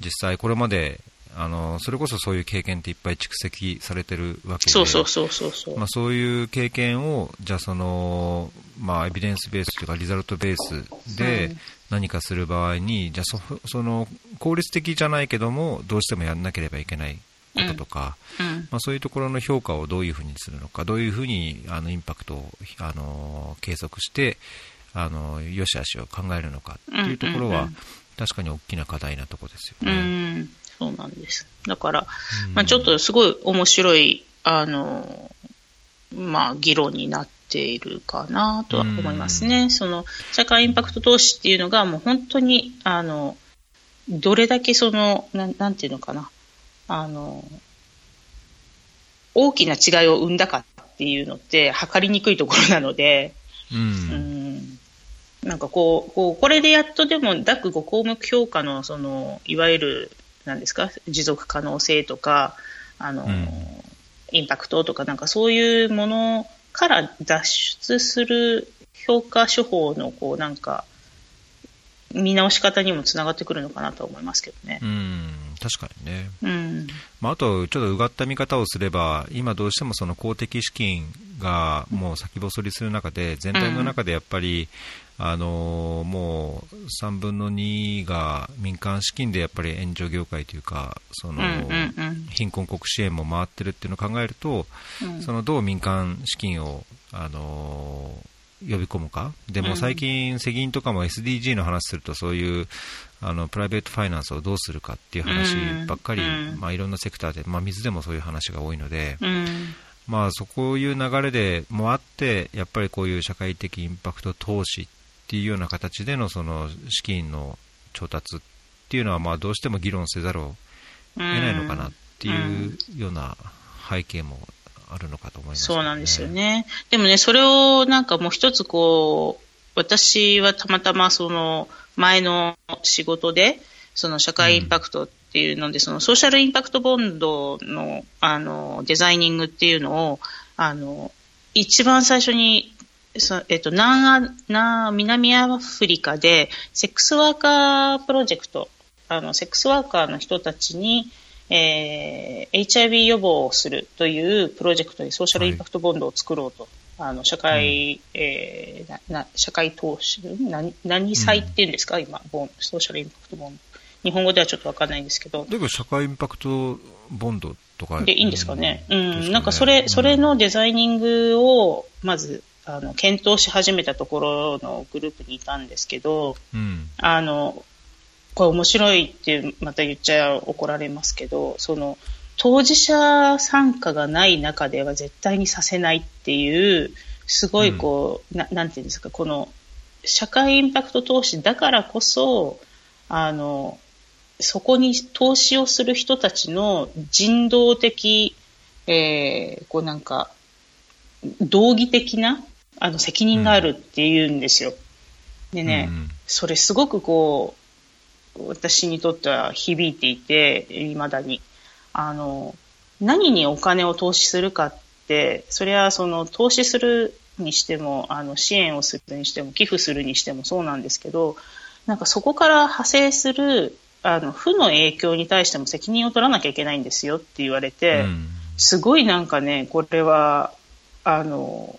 実際これまであのそれこそそういう経験っていっぱい蓄積されてるわけで。そうそうそうそうまあ、そういう経験をじゃあその、まあ、エビデンスベースというかリザルトベースで何かする場合に、うん、じゃあそその効率的じゃないけどもどうしてもやらなければいけないこととか、うん。うん、まあ、そういうところの評価をどういうふうにするのかどういうふうにあのインパクトをあの計測してあの良し悪しを考えるのかっていうところは、確かに大きな課題なところですよね。そうなんです。だから、まあ、ちょっとすごい面白い、あの、まあ、議論になっているかなとは思いますね。その、社会インパクト投資っていうのが、もう本当に、あの、どれだけその、ななんていうのかな、あの、大きな違いを生んだかっていうのって、測りにくいところなので、うん、うん。なんかこう、こう、これでやっとでも、DAC5 項目評価の、その、いわゆる、なんですか、持続可能性とか、あの、うん、インパクトとか、なんかそういうものから脱出する評価手法の、こう、なんか、見直し方にもつながってくるのかなと思いますけどね。うん。確かにね、うん。まあ、あと、ちょっとうがった見方をすれば、今どうしてもその公的資金がもう先細りする中で、全体の中でやっぱり、あのもう3分の2が民間資金でやっぱり援助業界というかその、貧困国支援も回ってるっていうのを考えると、そのどう民間資金を、あの呼び込むか、でも最近、世銀とかも SDG の話すると、そういうあのプライベートファイナンスをどうするかっていう話ばっかり、まあ、いろんなセクターで、まあ、水でもそういう話が多いので、まあ、そういう流れでもあって、やっぱりこういう社会的インパクト投資っていうような形でのその資金の調達っていうのは、まあ、どうしても議論せざるを得ないのかなっていうような背景もあるのかと思います、ね、そうなんですよね。でもね、それをなんかもう一つこう、私はたまたまその前の仕事で、その社会インパクトっていうので、うん、そのソーシャルインパクトボンドのあのデザイニングっていうのを、あの、一番最初にそえっと、南ア南アフリカでセックスワーカープロジェクト、あの、セックスワーカーの人たちに、えー、HIV 予防をするというプロジェクトでソーシャルインパクトボンドを作ろうとあの、社会、うん、えー、な、な、社会投資、何、何債っていうんですか、うん、今、ボン、ソーシャルインパクトボンド。日本語ではちょっとわかんないんですけど。だけど、社会インパクトボンドとか。でいいんですかね。うん。ね、なんか、それ、それのデザイニングを、まず、あの、検討し始めたところのグループにいたんですけど、うん、あの、これ面白いってまた言っちゃ怒られますけど、その、当事者参加がない中では絶対にさせないっていう、すごいこう、うん、ななんていうんですか、この、社会インパクト投資だからこそ、あの、そこに投資をする人たちの人道的、えー、こうなんか、道義的な、あの、責任があるっていうんですよ。でね、うん、それすごくこう、私にとっては響いていて、未だに。あの、何にお金を投資するかって、それはその投資するにしても、あの、支援をするにしても、寄付するにしてもそうなんですけど、なんかそこから派生する、あの、負の影響に対しても責任を取らなきゃいけないんですよって言われて、うん、すごいなんかね、これは、あの、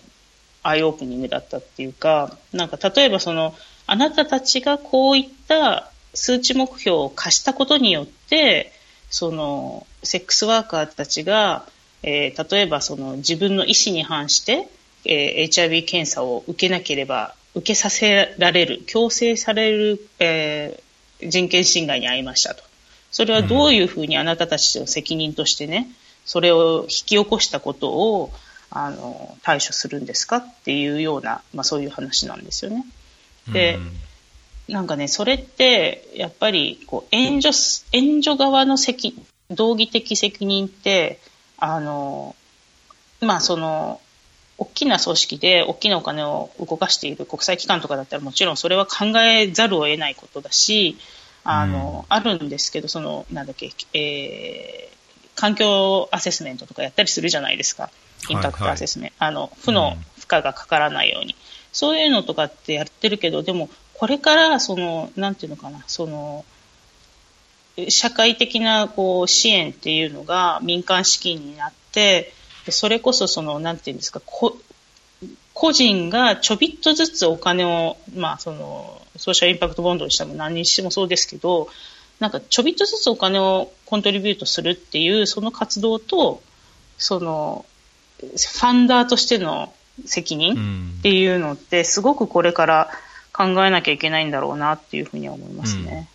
アイオープニングだったっていうか、なんか例えばその、あなたたちがこういった数値目標を課したことによって、その、セックスワーカーたちが、えー、例えばその自分の意思に反して、えー、HIV 検査を受けなければ、受けさせられる、強制される、えー、人権侵害に遭いましたと。それはどういうふうにあなたたちの責任としてね、それを引き起こしたことを、あの、対処するんですかっていうような、まあそういう話なんですよね。で、うん、なんかね、それって、やっぱり、こう、援助、援助側の責、道義的責任って、あの、まあその、大きな組織で大きなお金を動かしている国際機関とかだったらもちろんそれは考えざるを得ないことだし、あの、うん、あるんですけど、その、なんだっけ、えー、環境アセスメントとかやったりするじゃないですか。インパクトアセスメント。はいはい、あの、負の負荷がかからないように、うん。そういうのとかってやってるけど、でも、これから、その、なんていうのかな、その、社会的なこう支援っていうのが民間資金になって、それこそその、なんていうんですか、個人がちょびっとずつお金を、まあその、ソーシャルインパクトボンドにしても何にしてもそうですけど、なんかちょびっとずつお金をコントリビュートするっていうその活動と、その、ファンダーとしての責任っていうのってすごくこれから考えなきゃいけないんだろうなっていうふうには思いますね。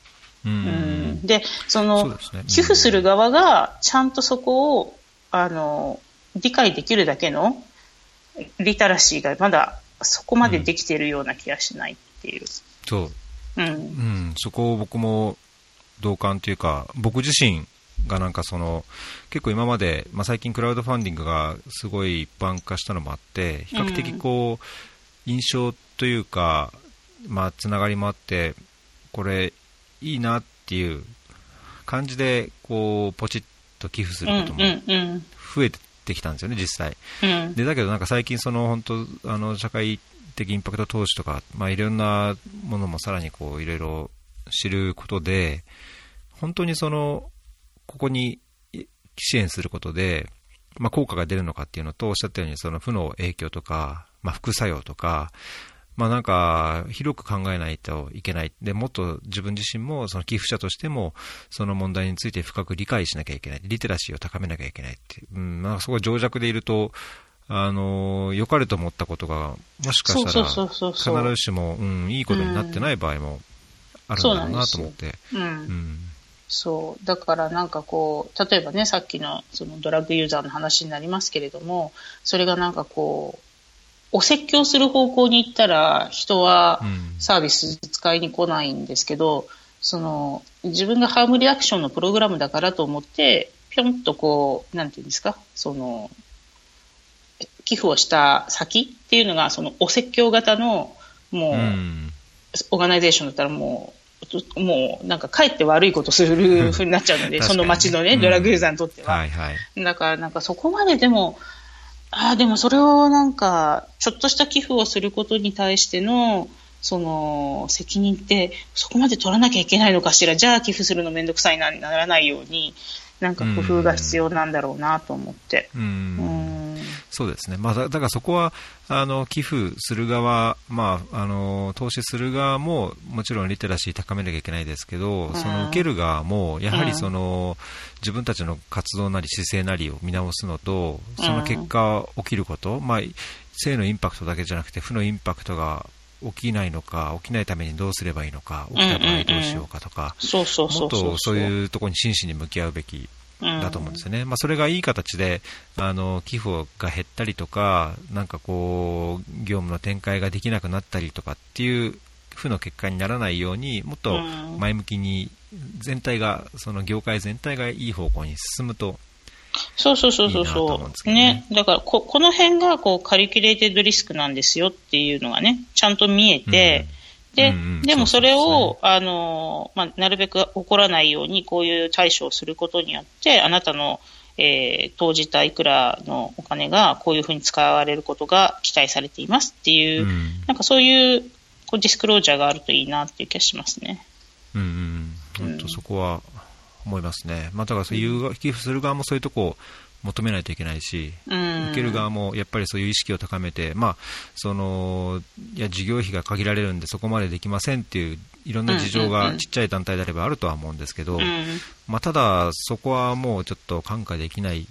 うん、うん、で、その、ね、寄付する側がちゃんとそこを、あの、理解できるだけのリタラシーがまだそこまでできているような気がしないっていう。そう。うん。うん、そこを僕も同感というか、僕自身がなんかその、結構今まで、まあ、最近クラウドファンディングがすごい一般化したのもあって、比較的こう、印象というか、まあ、つながりもあって、これ、いいなっていう感じで、こう、ポチッと寄付することも増えてきたんですよね、実際。で、だけどなんか最近その本当、あの、社会的インパクト投資とか、まあ、いろんなものもさらにこう、いろいろ知ることで、本当にその、ここに支援することで、まあ、効果が出るのかっていうのと、おっしゃったように、その負の影響とか、まあ、副作用とか、まあなんか、広く考えないといけない。で、もっと自分自身も、その寄付者としても、その問題について深く理解しなきゃいけない。リテラシーを高めなきゃいけないっていう。うん、まあそこ情弱でいると、あの、良かれと思ったことが、もしかしたら、必ずしも、うん、いいことになってない場合もあるんだろうなと思って。うん。うんそう。だからなんかこう、例えばね、さっきのそのドラッグユーザーの話になりますけれども、それがなんかこう、お説教する方向に行ったら人はサービス使いに来ないんですけど、うん、その自分がハームリアクションのプログラムだからと思ってぴょんとこうなんていうんですかその寄付をした先っていうのがそのお説教型のもう、うん、オーガナイゼーションだったらもうもうなんかかえって悪いことするふうになっちゃうので、その街のね、ドラッグユーザーにとっては。はいはい、だからなんかそこまででも、ああ、でもそれをなんか、ちょっとした寄付をすることに対しての、その、責任って、そこまで取らなきゃいけないのかしら、じゃあ寄付するのめんどくさいな、ならないように、なんか工夫が必要なんだろうなと思って。うん。そうですね、まあ、だだからそこはあの寄付する側、まあ、あの投資する側ももちろんリテラシー高めなきゃいけないですけど、うん。その受ける側もやはりその、自分たちの活動なり姿勢なりを見直すのと、その結果、起きること、まあ、正のインパクトだけじゃなくて、負のインパクトが起きないのか、起きないためにどうすればいいのか、起きた場合どうしようかとか。もっとそういうところに真摯に向き合うべきだと思うんですよね、まあ、それがいい形であの寄付が減ったりとか、なんかこう、業務の展開ができなくなったりとかっていう負の結果にならないように、もっと前向きに、全体が、その業界全体がいい方向に進むと。そうそうそうそうそう。ね。ね。だからこ、この辺がこうカリキュレーテッドリスクなんですよっていうのがね、ちゃんと見えて、で、うんうんでもそれを、あの、まあ、なるべく起こらないように、こういう対処をすることによって、あなたの、えー投じたいくらのお金がこういうふうに使われることが期待されていますっていう、うん。なんかそういうこうディスクロージャーがあるといいなっていう気がしますね。うんうん、本当そこは思いますね、まあ、だからそういう寄付する側もそういうとこを求めないといけないし、うん。受ける側もやっぱりそういう意識を高めて、まあ、そのいや事業費が限られるんでそこまでできませんっていういろんな事情がちっちゃい団体であればあるとは思うんですけど、うん。まあ、ただ、そこはもうちょっと看過できない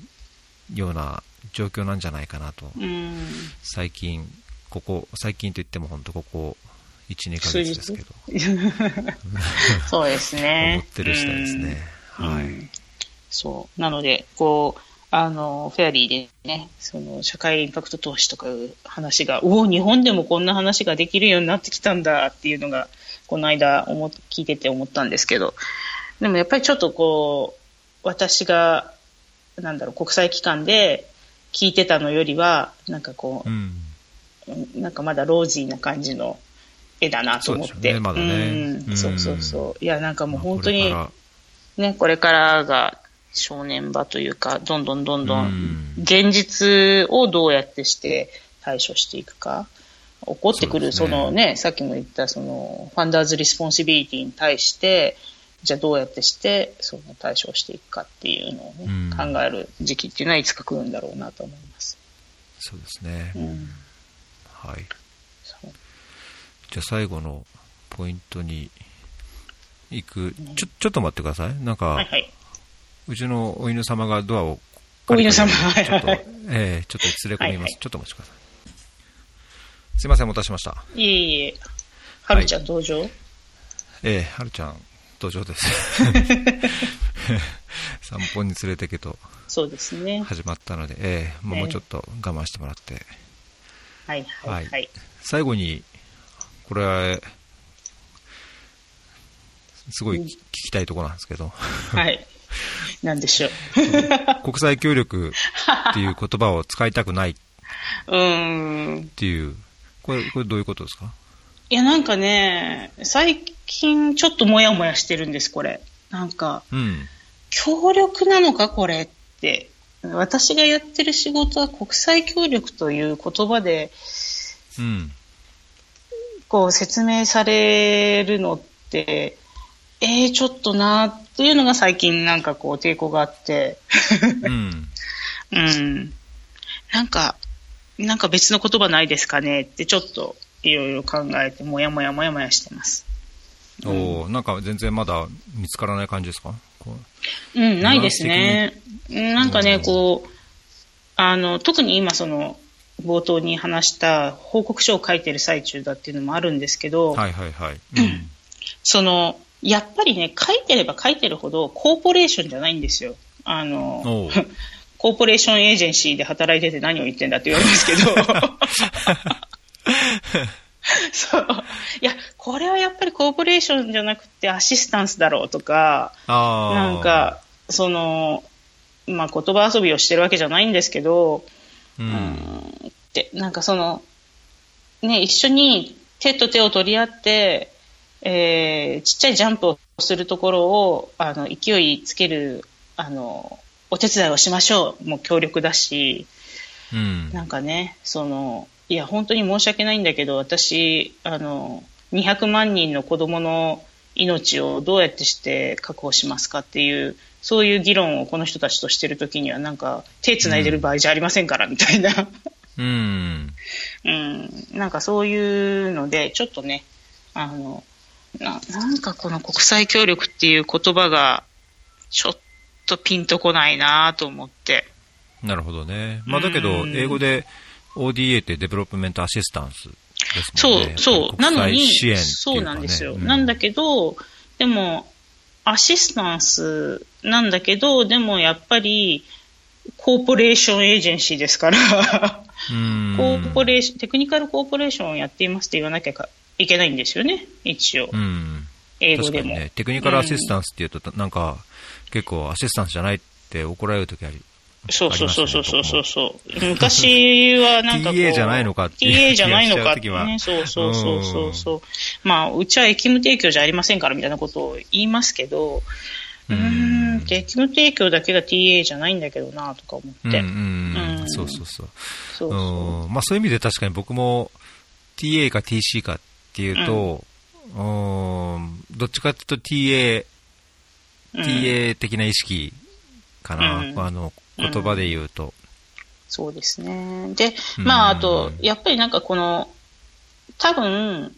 ような状況なんじゃないかなと、うん。最近、ここ最近といっても本当ここ1、2ヶ月ですけど、そうですね。思ってる次第ですね。うん。はいうんそう。なので、こう、あの、フェアリーでね、その、社会インパクト投資とかいう話が、おお、日本でもこんな話ができるようになってきたんだっていうのが、この間思っ、聞いてて思ったんですけど、でもやっぱりちょっとこう、私が、なんだろう、国際機関で聞いてたのよりは、なんかこうう、ん。なんかまだロージーな感じの絵だなと思って。そうねまだね。うん。うん。そうそうそう。いや、なんかもう本当にね、これからが正念場というか、どんどんどんどうんん、現実をどうやってして対処していくか。起こってくる、そのね、さっきも言った、その、 funder's responsibility に対して、じゃあどうやってして、その対処をしていくかっていうのをね、うん考える時期っていうのはいつか来るんだろうなと思います。そうですね、うん。はい、じゃあ最後のポイントに行く、ちょちょっと待ってください、なんか、はいはい。うちのお犬様がドアをお犬様カリカリちょっと、はいはいええちょっと失礼込みます、はいはいちょっとお待ちください。すいません、お待たせしました。いえいえ。はるちゃん登場、ええはるちゃん、登場です。散歩に連れてけとそうですね。始まったので、ええもうええもうちょっと我慢してもらって、はいはいはい。最後に、これは、すごい聞聞きたいところなんですけど、はい。なんでしょう。国際協力っていう言葉を使いたくないっ うーん。ていう、これ、これどういうことですか？いや、なんかね、最近ちょっともやもやしてるんです、これ。なんか、うん。協力なのか、これ？って。私がやってる仕事は国際協力という言葉で、うん。こう説明されるのって、えー、ちょっとなっていうのが最近なんかこう抵抗があって、うん。うん。なんか、なんか別の言葉ないですかね？ってちょっといろいろ考えて、もやもやもやもやしてます。おーなんか全然まだ見つからない感じですか？こううん、ないですね。なんかね、うんこう、あの、特に今その、冒頭に話した報告書を書いてる最中だっていうのもあるんですけど、はいはいはい。うん。その、やっぱりね、書いてれば書いてるほど、コーポレーションじゃないんですよ。あの コーポレーションエージェンシーで働いてて何を言ってんだって言われますけど。そう。いや、これはやっぱりコーポレーションじゃなくてアシスタンスだろうとか。なん、か、その、まあ、言葉遊びをしてるわけじゃないんですけど、う。うんんって、なんかその、ね、一緒に手と手を取り合って、えーちっちゃいジャンプをするところを、あの、勢いつける、あの、お手伝いをしましょう。もう協力だし、うん。なんかね、その、いや、本当に申し訳ないんだけど、私、あの、200万人の子供の命をどうやってして確保しますかっていうそういう議論をこの人たちとしてるときには、なんか、手繋いでる場合じゃありませんから、みたいな。うん。うん。なんかそういうので、ちょっとね、あの、ななんかこの国際協力っていう言葉が、ちょっとピンとこないなと思って。なるほどね。まあだけど、英語で ODA って development assistance ですもんね。そう、そう。なのに、そうなんですよ。うん、なんだけど、でも、 assistance なんだけど、でもやっぱり、 cooperation agency ですから cooperation、technical cooperation をやっていますって言わなきゃいけないんですよね、一応。英語でも。ね、テクニカルアシスタンスって言うと、なんか、結構アシスタンスじゃないって怒られるときありそうそうそうそうそうそう。昔はなんか。TA じゃないのかって TA じゃないのかってね。そうそうそうそうそう。まあ、うちは駅務提供じゃありませんからみたいなことを言いますけど、うん、駅務提供だけが TA じゃないんだけどなとか思って。うん、うん、そうそうそう。そうそうまあそういう意味で確かに僕も TA か TC かっていうと、うん、どっちかっていうと TA、TA 的な意識かな。あの、言葉で言うと。うん、そうですね。で、まあ、あと、やっぱりなんかこの、多分、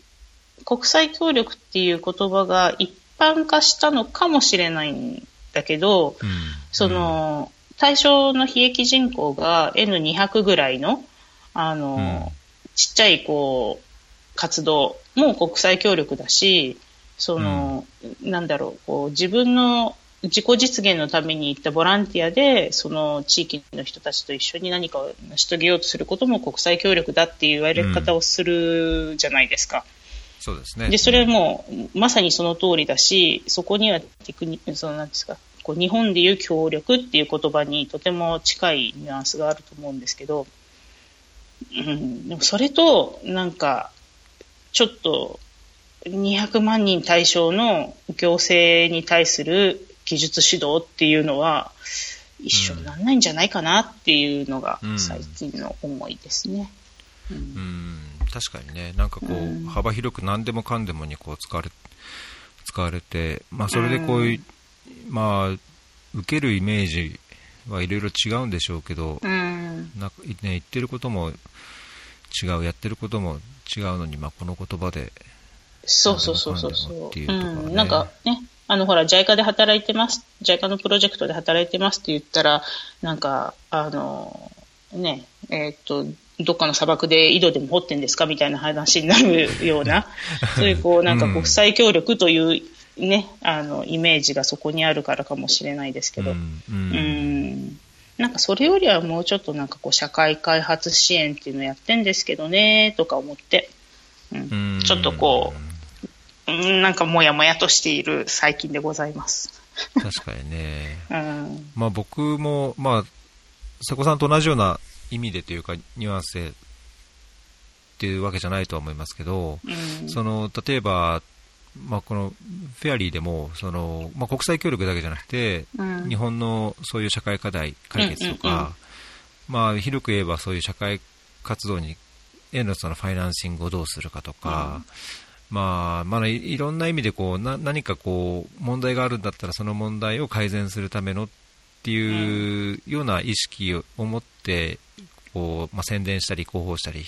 国際協力っていう言葉が一般化したのかもしれないんだけど、うん、その、対象の非益人口が N200 ぐらいの、あの、うん、ちっちゃい、こう、活動も国際協力だし、その、うん、なんだろう、こう、自分の自己実現のために行ったボランティアで、その地域の人たちと一緒に何かを成し遂げようとすることも国際協力だっていう言われ方をするじゃないですか。うん、そうですね。で、それはもう、まさにその通りだし、そこにはテクニそのなんですか、こう日本でいう協力っていう言葉にとても近いニュアンスがあると思うんですけど、うん、でもそれと、なんか、ちょっと、200万人対象の行政に対する技術指導っていうのは一緒にならないんじゃないかなっていうのが最近の思いですね。うん、うん、確かにね、なんかこう、うん、幅広く何でもかんでもにこう使われ使われて、まあ、それでこういう、うん、まあ、受けるイメージはいろいろ違うんでしょうけど、なんかね、言ってることも違う、やってることも違うのに、まあ、この言葉で、そうそうそうそう。そう、ね、うん、なんかね、あの、ほら、JICA で働いてます、JICA のプロジェクトで働いてますって言ったら、なんか、あの、ね、えー、っと、どっかの砂漠で井戸でも掘ってんですか？みたいな話になるような、そういうこう、なんか国際協力というね、あの、イメージがそこにあるからかもしれないですけど、うん、うんなんかそれよりはもうちょっとなんかこう、社会開発支援っていうのをやってんですけどね、とか思って、うん、ちょっとこう、なんかもやもやとしている最近でございます。確かにね。うん、まあ僕も、まあ、瀬古さんと同じような意味でというか、ニュアンスでっていうわけじゃないとは思いますけど、うん、その、例えば、まあ、このフェアリーでもその、まあ、国際協力だけじゃなくて、うん、日本のそういう社会課題解決とか、うんうんうん、まあ、広く言えばそういう社会活動にへのそのファイナンシングをどうするかとか、まあ、まあ、いろんな意味でこうな何かこう問題があるんだったらその問題を改善するためのっていうような意識を持ってこう、まあ、宣伝したり広報したり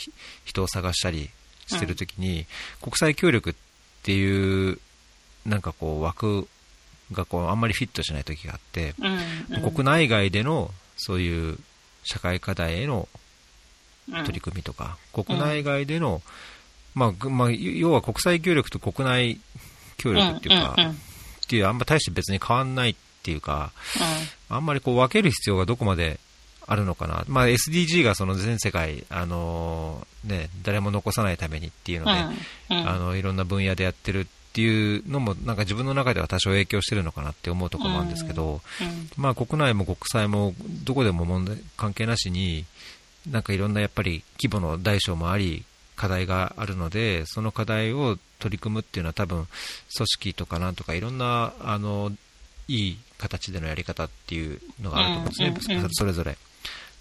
人を探したりしてるときに、国際協力っていうなんかこう枠がこうあんまりフィットしないときがあって、国内外でのそういう社会課題への取り組みとか、国内外での、まあ、まあ、要は国際協力と国内協力っていうか、うんうんうん、っていう、あんま大して別に変わんないっていうか、うん、あんまりこう分ける必要がどこまであるのかな、まあ、SDG がその全世界、あのー、ね、誰も残さないためにっていうので、うんうん、あのいろんな分野でやってるっていうのも、なんか自分の中では多少影響してるのかなって思うところもあるんですけど、まあ、国内も国際もどこでも問題関係なしに、なんかいろんなやっぱり規模の大小もあり、課題があるので、その課題を取り組むっていうのは多分、組織とかなんとかいろんな、あの、いい形でのやり方っていうのがあると思うんですね、うんうんうん、それぞれ。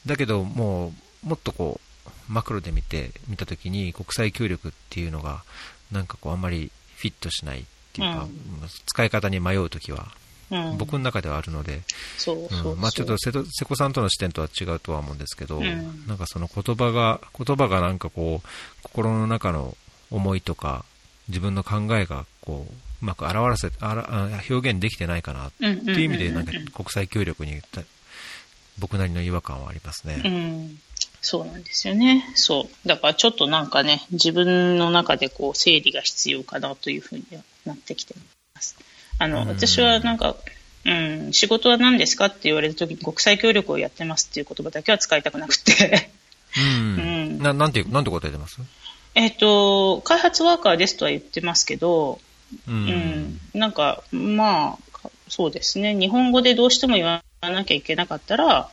だけど、もう、もっとこう、マクロで見て、見たときに国際協力っていうのが、なんかこう、あんまりフィットしないっていうか、うん、使い方に迷うときはうん。僕の中ではあるので、まあ、ちょっと瀬戸瀬古さんとの視点とは違うとは思うんですけど、うん。なんかその言葉が、言葉がなんかこう、心の中の思いとか、自分の考えがこう、うまく表らせ、あらあ表現できてないかなっていう意味で、なんか国際協力にた僕なりの違和感はありますね。うん。そうなんですよね。そう。だからちょっとなんかね、自分の中でこう整理が必要かなというふうにはなってきてます。あの、うん私はなんか、うん、仕事は何ですかって言われた時に国際協力をやってますっていう言葉だけは使いたくなくて。うん。うんななんて、なんて答えてます？えっと、開発ワーカーですとは言ってますけど、ううん、なんか、まあ、かそうですね。日本語でどうしても言わなきゃいけなかったら、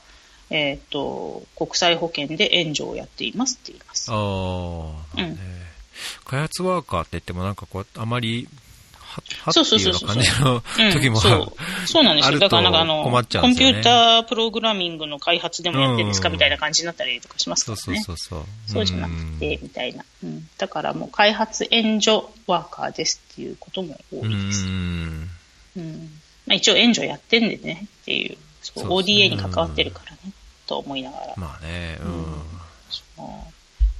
えっ、と、国際保険で援助をやっていますって言います。ああ、ね開発ワーカーって言ってもなんかこう、あまり、は、はっていうような感じのうん時もそう。そうなんですよ。だからなんかあの、困っちゃうコンピュータープログラミングの開発でもやってるんですかうんみたいな感じになったりとかしますそうそうからね。そうそう。そうじゃなくて、みたいな。うん。だからもう開発援助ワーカーですっていうことも多うん。いです。うん。うん。まあ一応援助やってんでねっていう、そう ODA に関わってるからね、と思いながら。まあね、うん。そう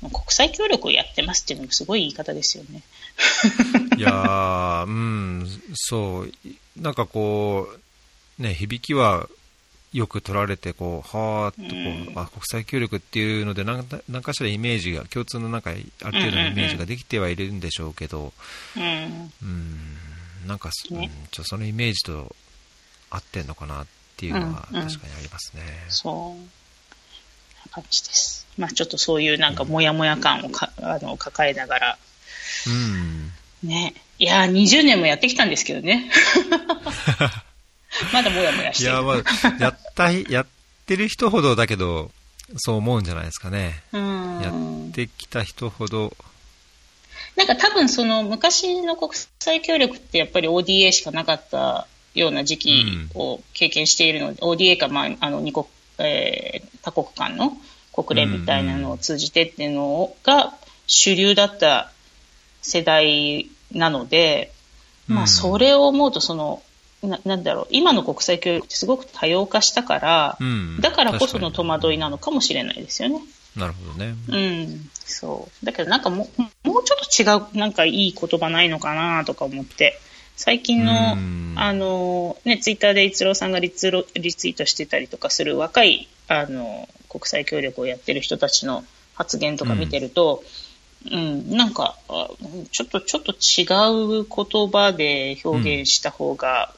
国際協力をやってますっていうのもすごい言い方ですよね。いやー、うん、そう、なんかこう、ね、響きはよく取られて、こう、はーっとこう、うんあ、国際協力っていうので、なんかしらイメージが、共通のなんか、ある程度のイメージができてはいるんでしょうけど、うん。うん、なんかそ、ねうんちょっとそのイメージと合ってんのかなっていうのはうんうん確かにありますね。そう。な感じです。まあちょっとそういうなんかモヤモヤ感をかあの抱えながら、うん。ね。いやー、20年もやってきたんですけどね。まだモヤモヤしてる。いや、まあ、やった、やってる人ほどだけど、そう思うんじゃないですかね。うん。やってきた人ほど、なんか多分その昔の国際協力ってやっぱり ODA しかなかったような時期を経験しているので、ODA か、まあ、あの二国、えー多国間の国連みたいなのを通じてっていうのが主流だった世代なので、まうんあそれを思うとその、ななんだろう、今の国際協力ってすごく多様化したから、うんだからこその戸惑いな。なのかもしれないですよね。なるほどね。うん、そう。だけどなんかもう、もうちょっと違う、なんかいい言葉ないのかなとか思って、最近のうん、あの、ね、ツイッターで一郎さんがリツロリツイートしてたりとかする若い、あの、国際協力をやってる人たちの発言とか見てると、うん、なんか、あちょっと、ちょっと違う言葉で表現した方が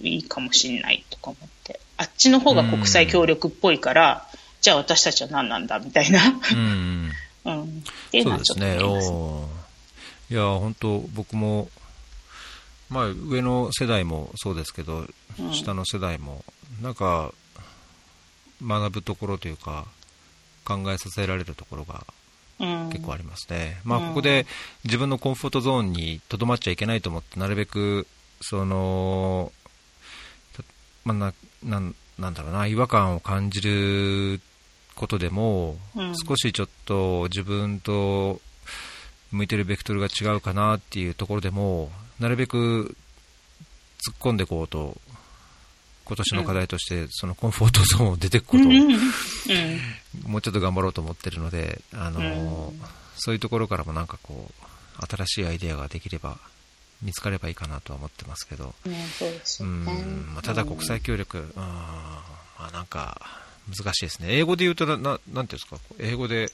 いいかもしれないとか思って、あっちの方が国際協力っぽいから、じゃあ私たちは何なんだみたいな。うん。うん。っていうのはちょっとね。いや、本当僕も、まあ、上の世代もそうですけど、うん。下の世代も、なんか、学ぶところというか、考えさせられるところがうん、結構ありますね。まあ、うん。ここで自分のコンフォートゾーンにとどまっちゃいけないと思って、なるべく、その、たまあ、な、なん、なんだろうな、違和感を感じることでも、うん。少しちょっと自分と向いてるベクトルが違うかなっていうところでも、なるべく突っ込んでいこうと、今年の課題として、そのコンフォートゾーンを出ていくことを。もうちょっと頑張ろうと思ってるので、あのそういうところからもなんかこう、新しいアイデアができれば、見つかればいいかなとは思ってますけど、う。ん、まあ、ただ国際協力、うん、まあなんか、難しいですね。英語で言うとな、ななんていうんですか、英語で、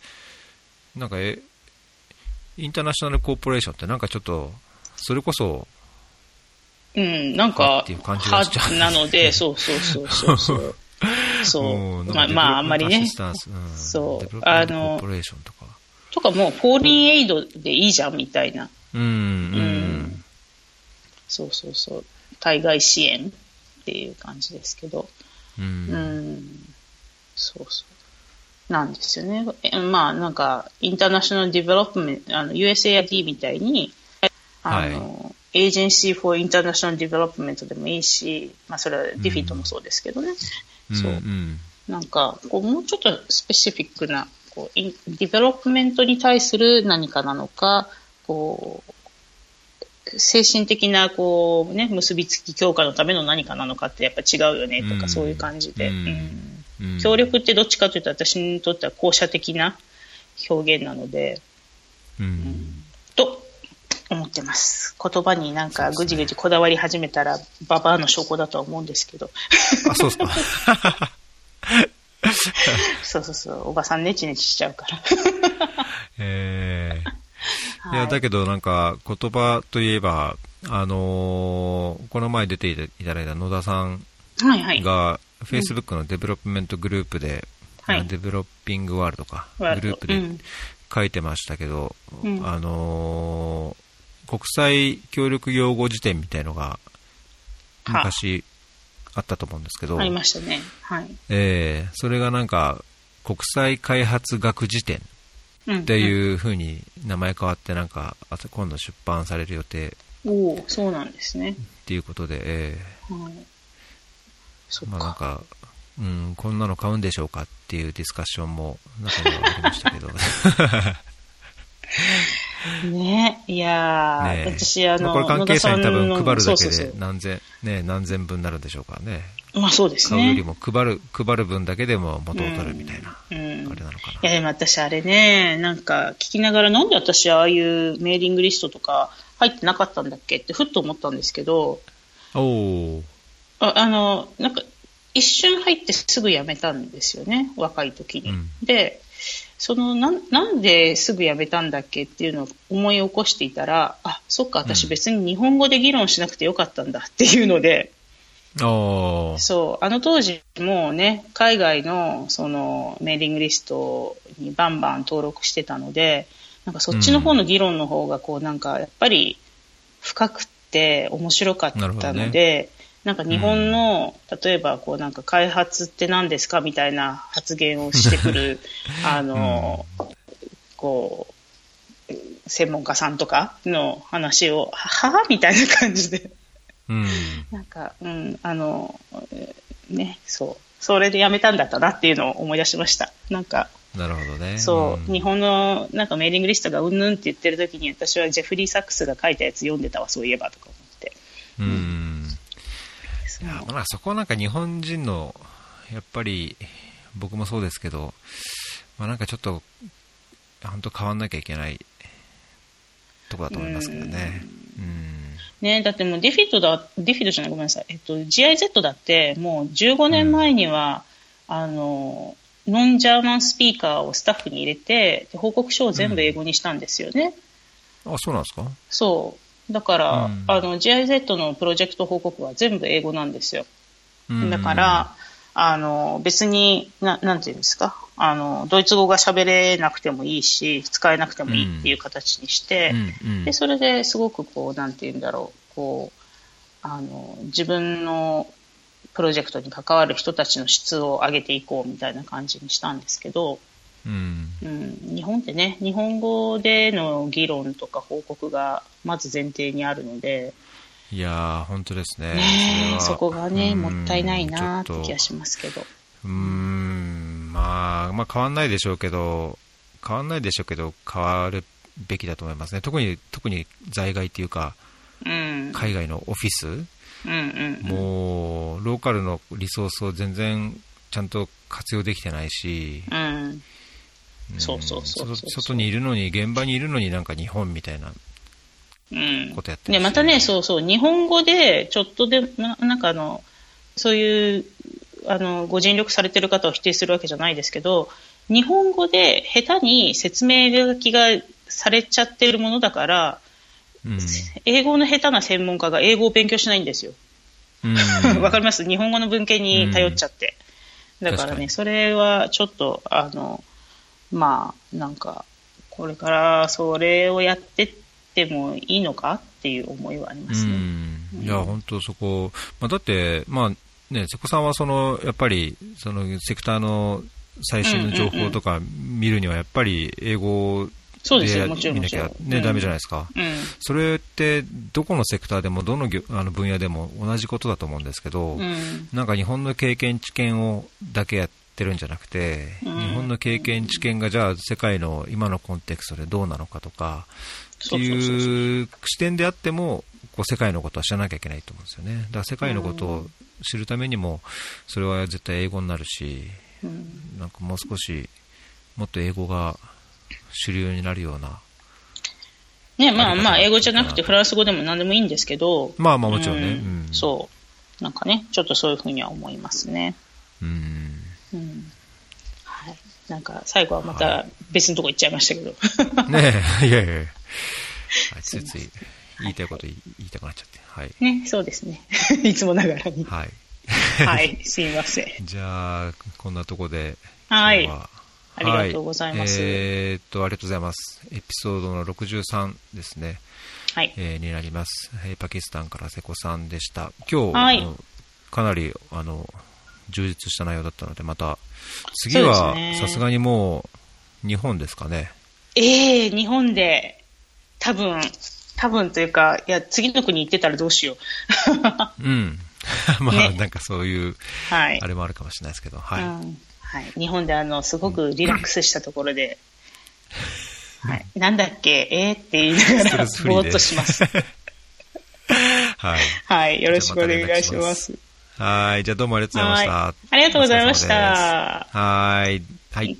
なんかえ、インターナショナルコーポレーションってなんかちょっと、それこそ、うん、なんはかっていう感じがしちゃうはなので、そうそうそうそうそう。そうう。んまあ、まあ、あんまりね。そうそうあのとか。とかもう、フォーリンエイドでいいじゃん、みたいな。うん、うん。そうそうそう。対外支援っていう感じですけど。ううんん。そうそう。なんですよね。えまあ、なんか、 international development、あの、USAID みたいに、あの、 Agency for International Development でもいいし、まあ、それは DFID もそうですけどね。そう。んなんか、こう、もうちょっと specific な、こう、 in development に対する何かなのか、こう、精神的な、こう、ね、結びつき強化のための何かなのかってやっぱ違うよねとか、そういう感じで、うん。協力ってどっちかというと私にとっては後者的な表現なので、うん、ってます。言葉になんかぐじぐじこだわり始めたら、ババアの証拠だとは思うんですけど。あ、そうですか。そうそうそう、おばさんネチネチしちゃうから。えー、い。や、だけどなんか言葉といえば、あのー、この前出ていただいた野田さんが、フェイスブックの development group で、はい、 developing world か、グループで書いてましたけど、うん、あのー、国際協力用語辞典みたいのが昔あったと思うんですけど、ありましたね。はい。えー、それがなんか、国際開発学辞典っていうふうに名前変わって、なんか、今度出版される予定。おおそうなんですね。っていうことで、えー、はい。まあなんか、うん、こんなの買うんでしょうかっていうディスカッションも中にはありましたけど。ねいやー、ね、私、あの、これ関係者に多分配るだけで何千、ね、何千分になるんでしょうからね。まあそうですね。買うよりも配る、配る分だけでも元を取るみたいな、うん、あれなのかな。いやでも私あれね、なんか聞きながらなんで私ああいうメーリングリストとか入ってなかったんだっけってふっと思ったんですけど、おああの、なんか一瞬入ってすぐ辞めたんですよね、若い時に。うん、で、そのな、なんですぐ辞めたんだっけっていうのを思い起こしていたら、あ、そっか、私別に日本語で議論しなくてよかったんだっていうので、うん、そう、あの当時もね、海外のそのメーリングリストにバンバン登録してたので、なんかそっちの方の議論の方がこうなんかやっぱり深くて面白かったので、なんか日本の、うん、例えばこうなんか開発って何ですかみたいな発言をしてくる、あの、うん、こう、専門家さんとかの話を、ははみたいな感じで。うん、なんか、うん、あの、ね、そう。それでやめたんだったなっていうのを思い出しました。なんか、なるほどね。そう、うん、日本のなんかメーリングリストがうんぬんって言ってる時に私はジェフリー・サックスが書いたやつ読んでたわ、そういえばとか思って。うん。いやまあ、そこはなんか日本人の、やっぱり僕もそうですけど、まあ、なんかちょっと、本当変わんなきゃいけないとこだと思いますけどね。うん。ねだってもうディフィットだ、ディフィットじゃない、ごめんなさい。えっと、GIZ だってもう15年前には、うん、あの、ノンジャーマンスピーカーをスタッフに入れて、報告書を全部英語にしたんですよね。うん、あ、そうなんですか？そう。だから、うん、あの GIZ のプロジェクト報告は全部英語なんですよ。だから、あの別にな、なんていうんですか、あのドイツ語が喋れなくてもいいし、使えなくてもいいっていう形にして、うん、でそれですごくこう、なんていうんだろう、こうあの自分のプロジェクトに関わる人たちの質を上げていこうみたいな感じにしたんですけど、うん、うん、日本ってね、日本語での議論とか報告がまず前提にあるので、いや本当ですね。ねそこがね、もったいないなって気がしますけど。うん、まあ、まあ変わんないでしょうけど、変わんないでしょうけど、変わるべきだと思いますね。特に、特に在外っていうか、うん、海外のオフィス、うんうんうん、もう、ローカルのリソースを全然ちゃんと活用できてないし、うんそうそうそう外にいるのに、現場にいるのになんか日本みたいな。ことやってる、ね、またね、そうそう、日本語でちょっとでな、なんかあの、そういう、あの、ご尽力されてる方を否定するわけじゃないですけど、日本語で下手に説明書きがされちゃってるものだから、うん、英語の下手な専門家が英語を勉強しないんですよ。わ、かります？日本語の文献に頼っちゃって。だからね、それはちょっと、あの、まあ、なんか、これからそれをやってってもいいのかっていう思いはありますね。いや、本当そこ、まあ、だって、まあ、ね、瀬古さんはその、やっぱり、そのセクターの最新の情報とか見るには、やっぱり英語そうですよ、もちろん。見なきゃね、ダメじゃないですか。うん、それって、どこのセクターでも、どのあの分野でも同じことだと思うんですけど、うん、なんか日本の経験、知見をだけやっってるんじゃなくて、日本の経験、知見がじゃあ世界の今のコンテクストでどうなのかとか、っていう視点であっても、こう世界のことは知らなきゃいけないと思うんですよね。だから世界のことを知るためにも、それは絶対英語になるし、うん、なんかもう少し、もっと英語が主流になるような。ね、まあまあ、英語じゃなくてフランス語でも何でもいいんですけど。まあまあもちろんね。うん、うん、そう。なんかね、ちょっとそういうふうには思いますね。うん。うん。はい。なんか、最後はまた別のとこ行っちゃいましたけど。ねえ、いやいやいや。ついつい言いたいこと言いたくなっちゃって。はい。ね、そうですね。いつもながらに。はい。はい、すいません。じゃあ、こんなとこで。はい。ありがとうございます。えー、っと、ありがとうございます。エピソードの63ですね。はい。えー、になります。パキスタンから瀬古さんでした。今日、はい、かなり、あの、充実した内容だったので、また、次は、さすがにもう、日本ですかね。ええー、日本で、多分、多分というか、いや、次の国行ってたらどうしよう。うん。まあ、ね、なんかそういう、はい、あれもあるかもしれないですけど、はい。うん、はい。日本であの、すごくリラックスしたところで、はい。なんだっけ？えー、って言いながら、ぼーっとします。はい。はい。よろしくお願いします。はい。じゃあどうもありがとうございました。ありがとうございました。はい。はい。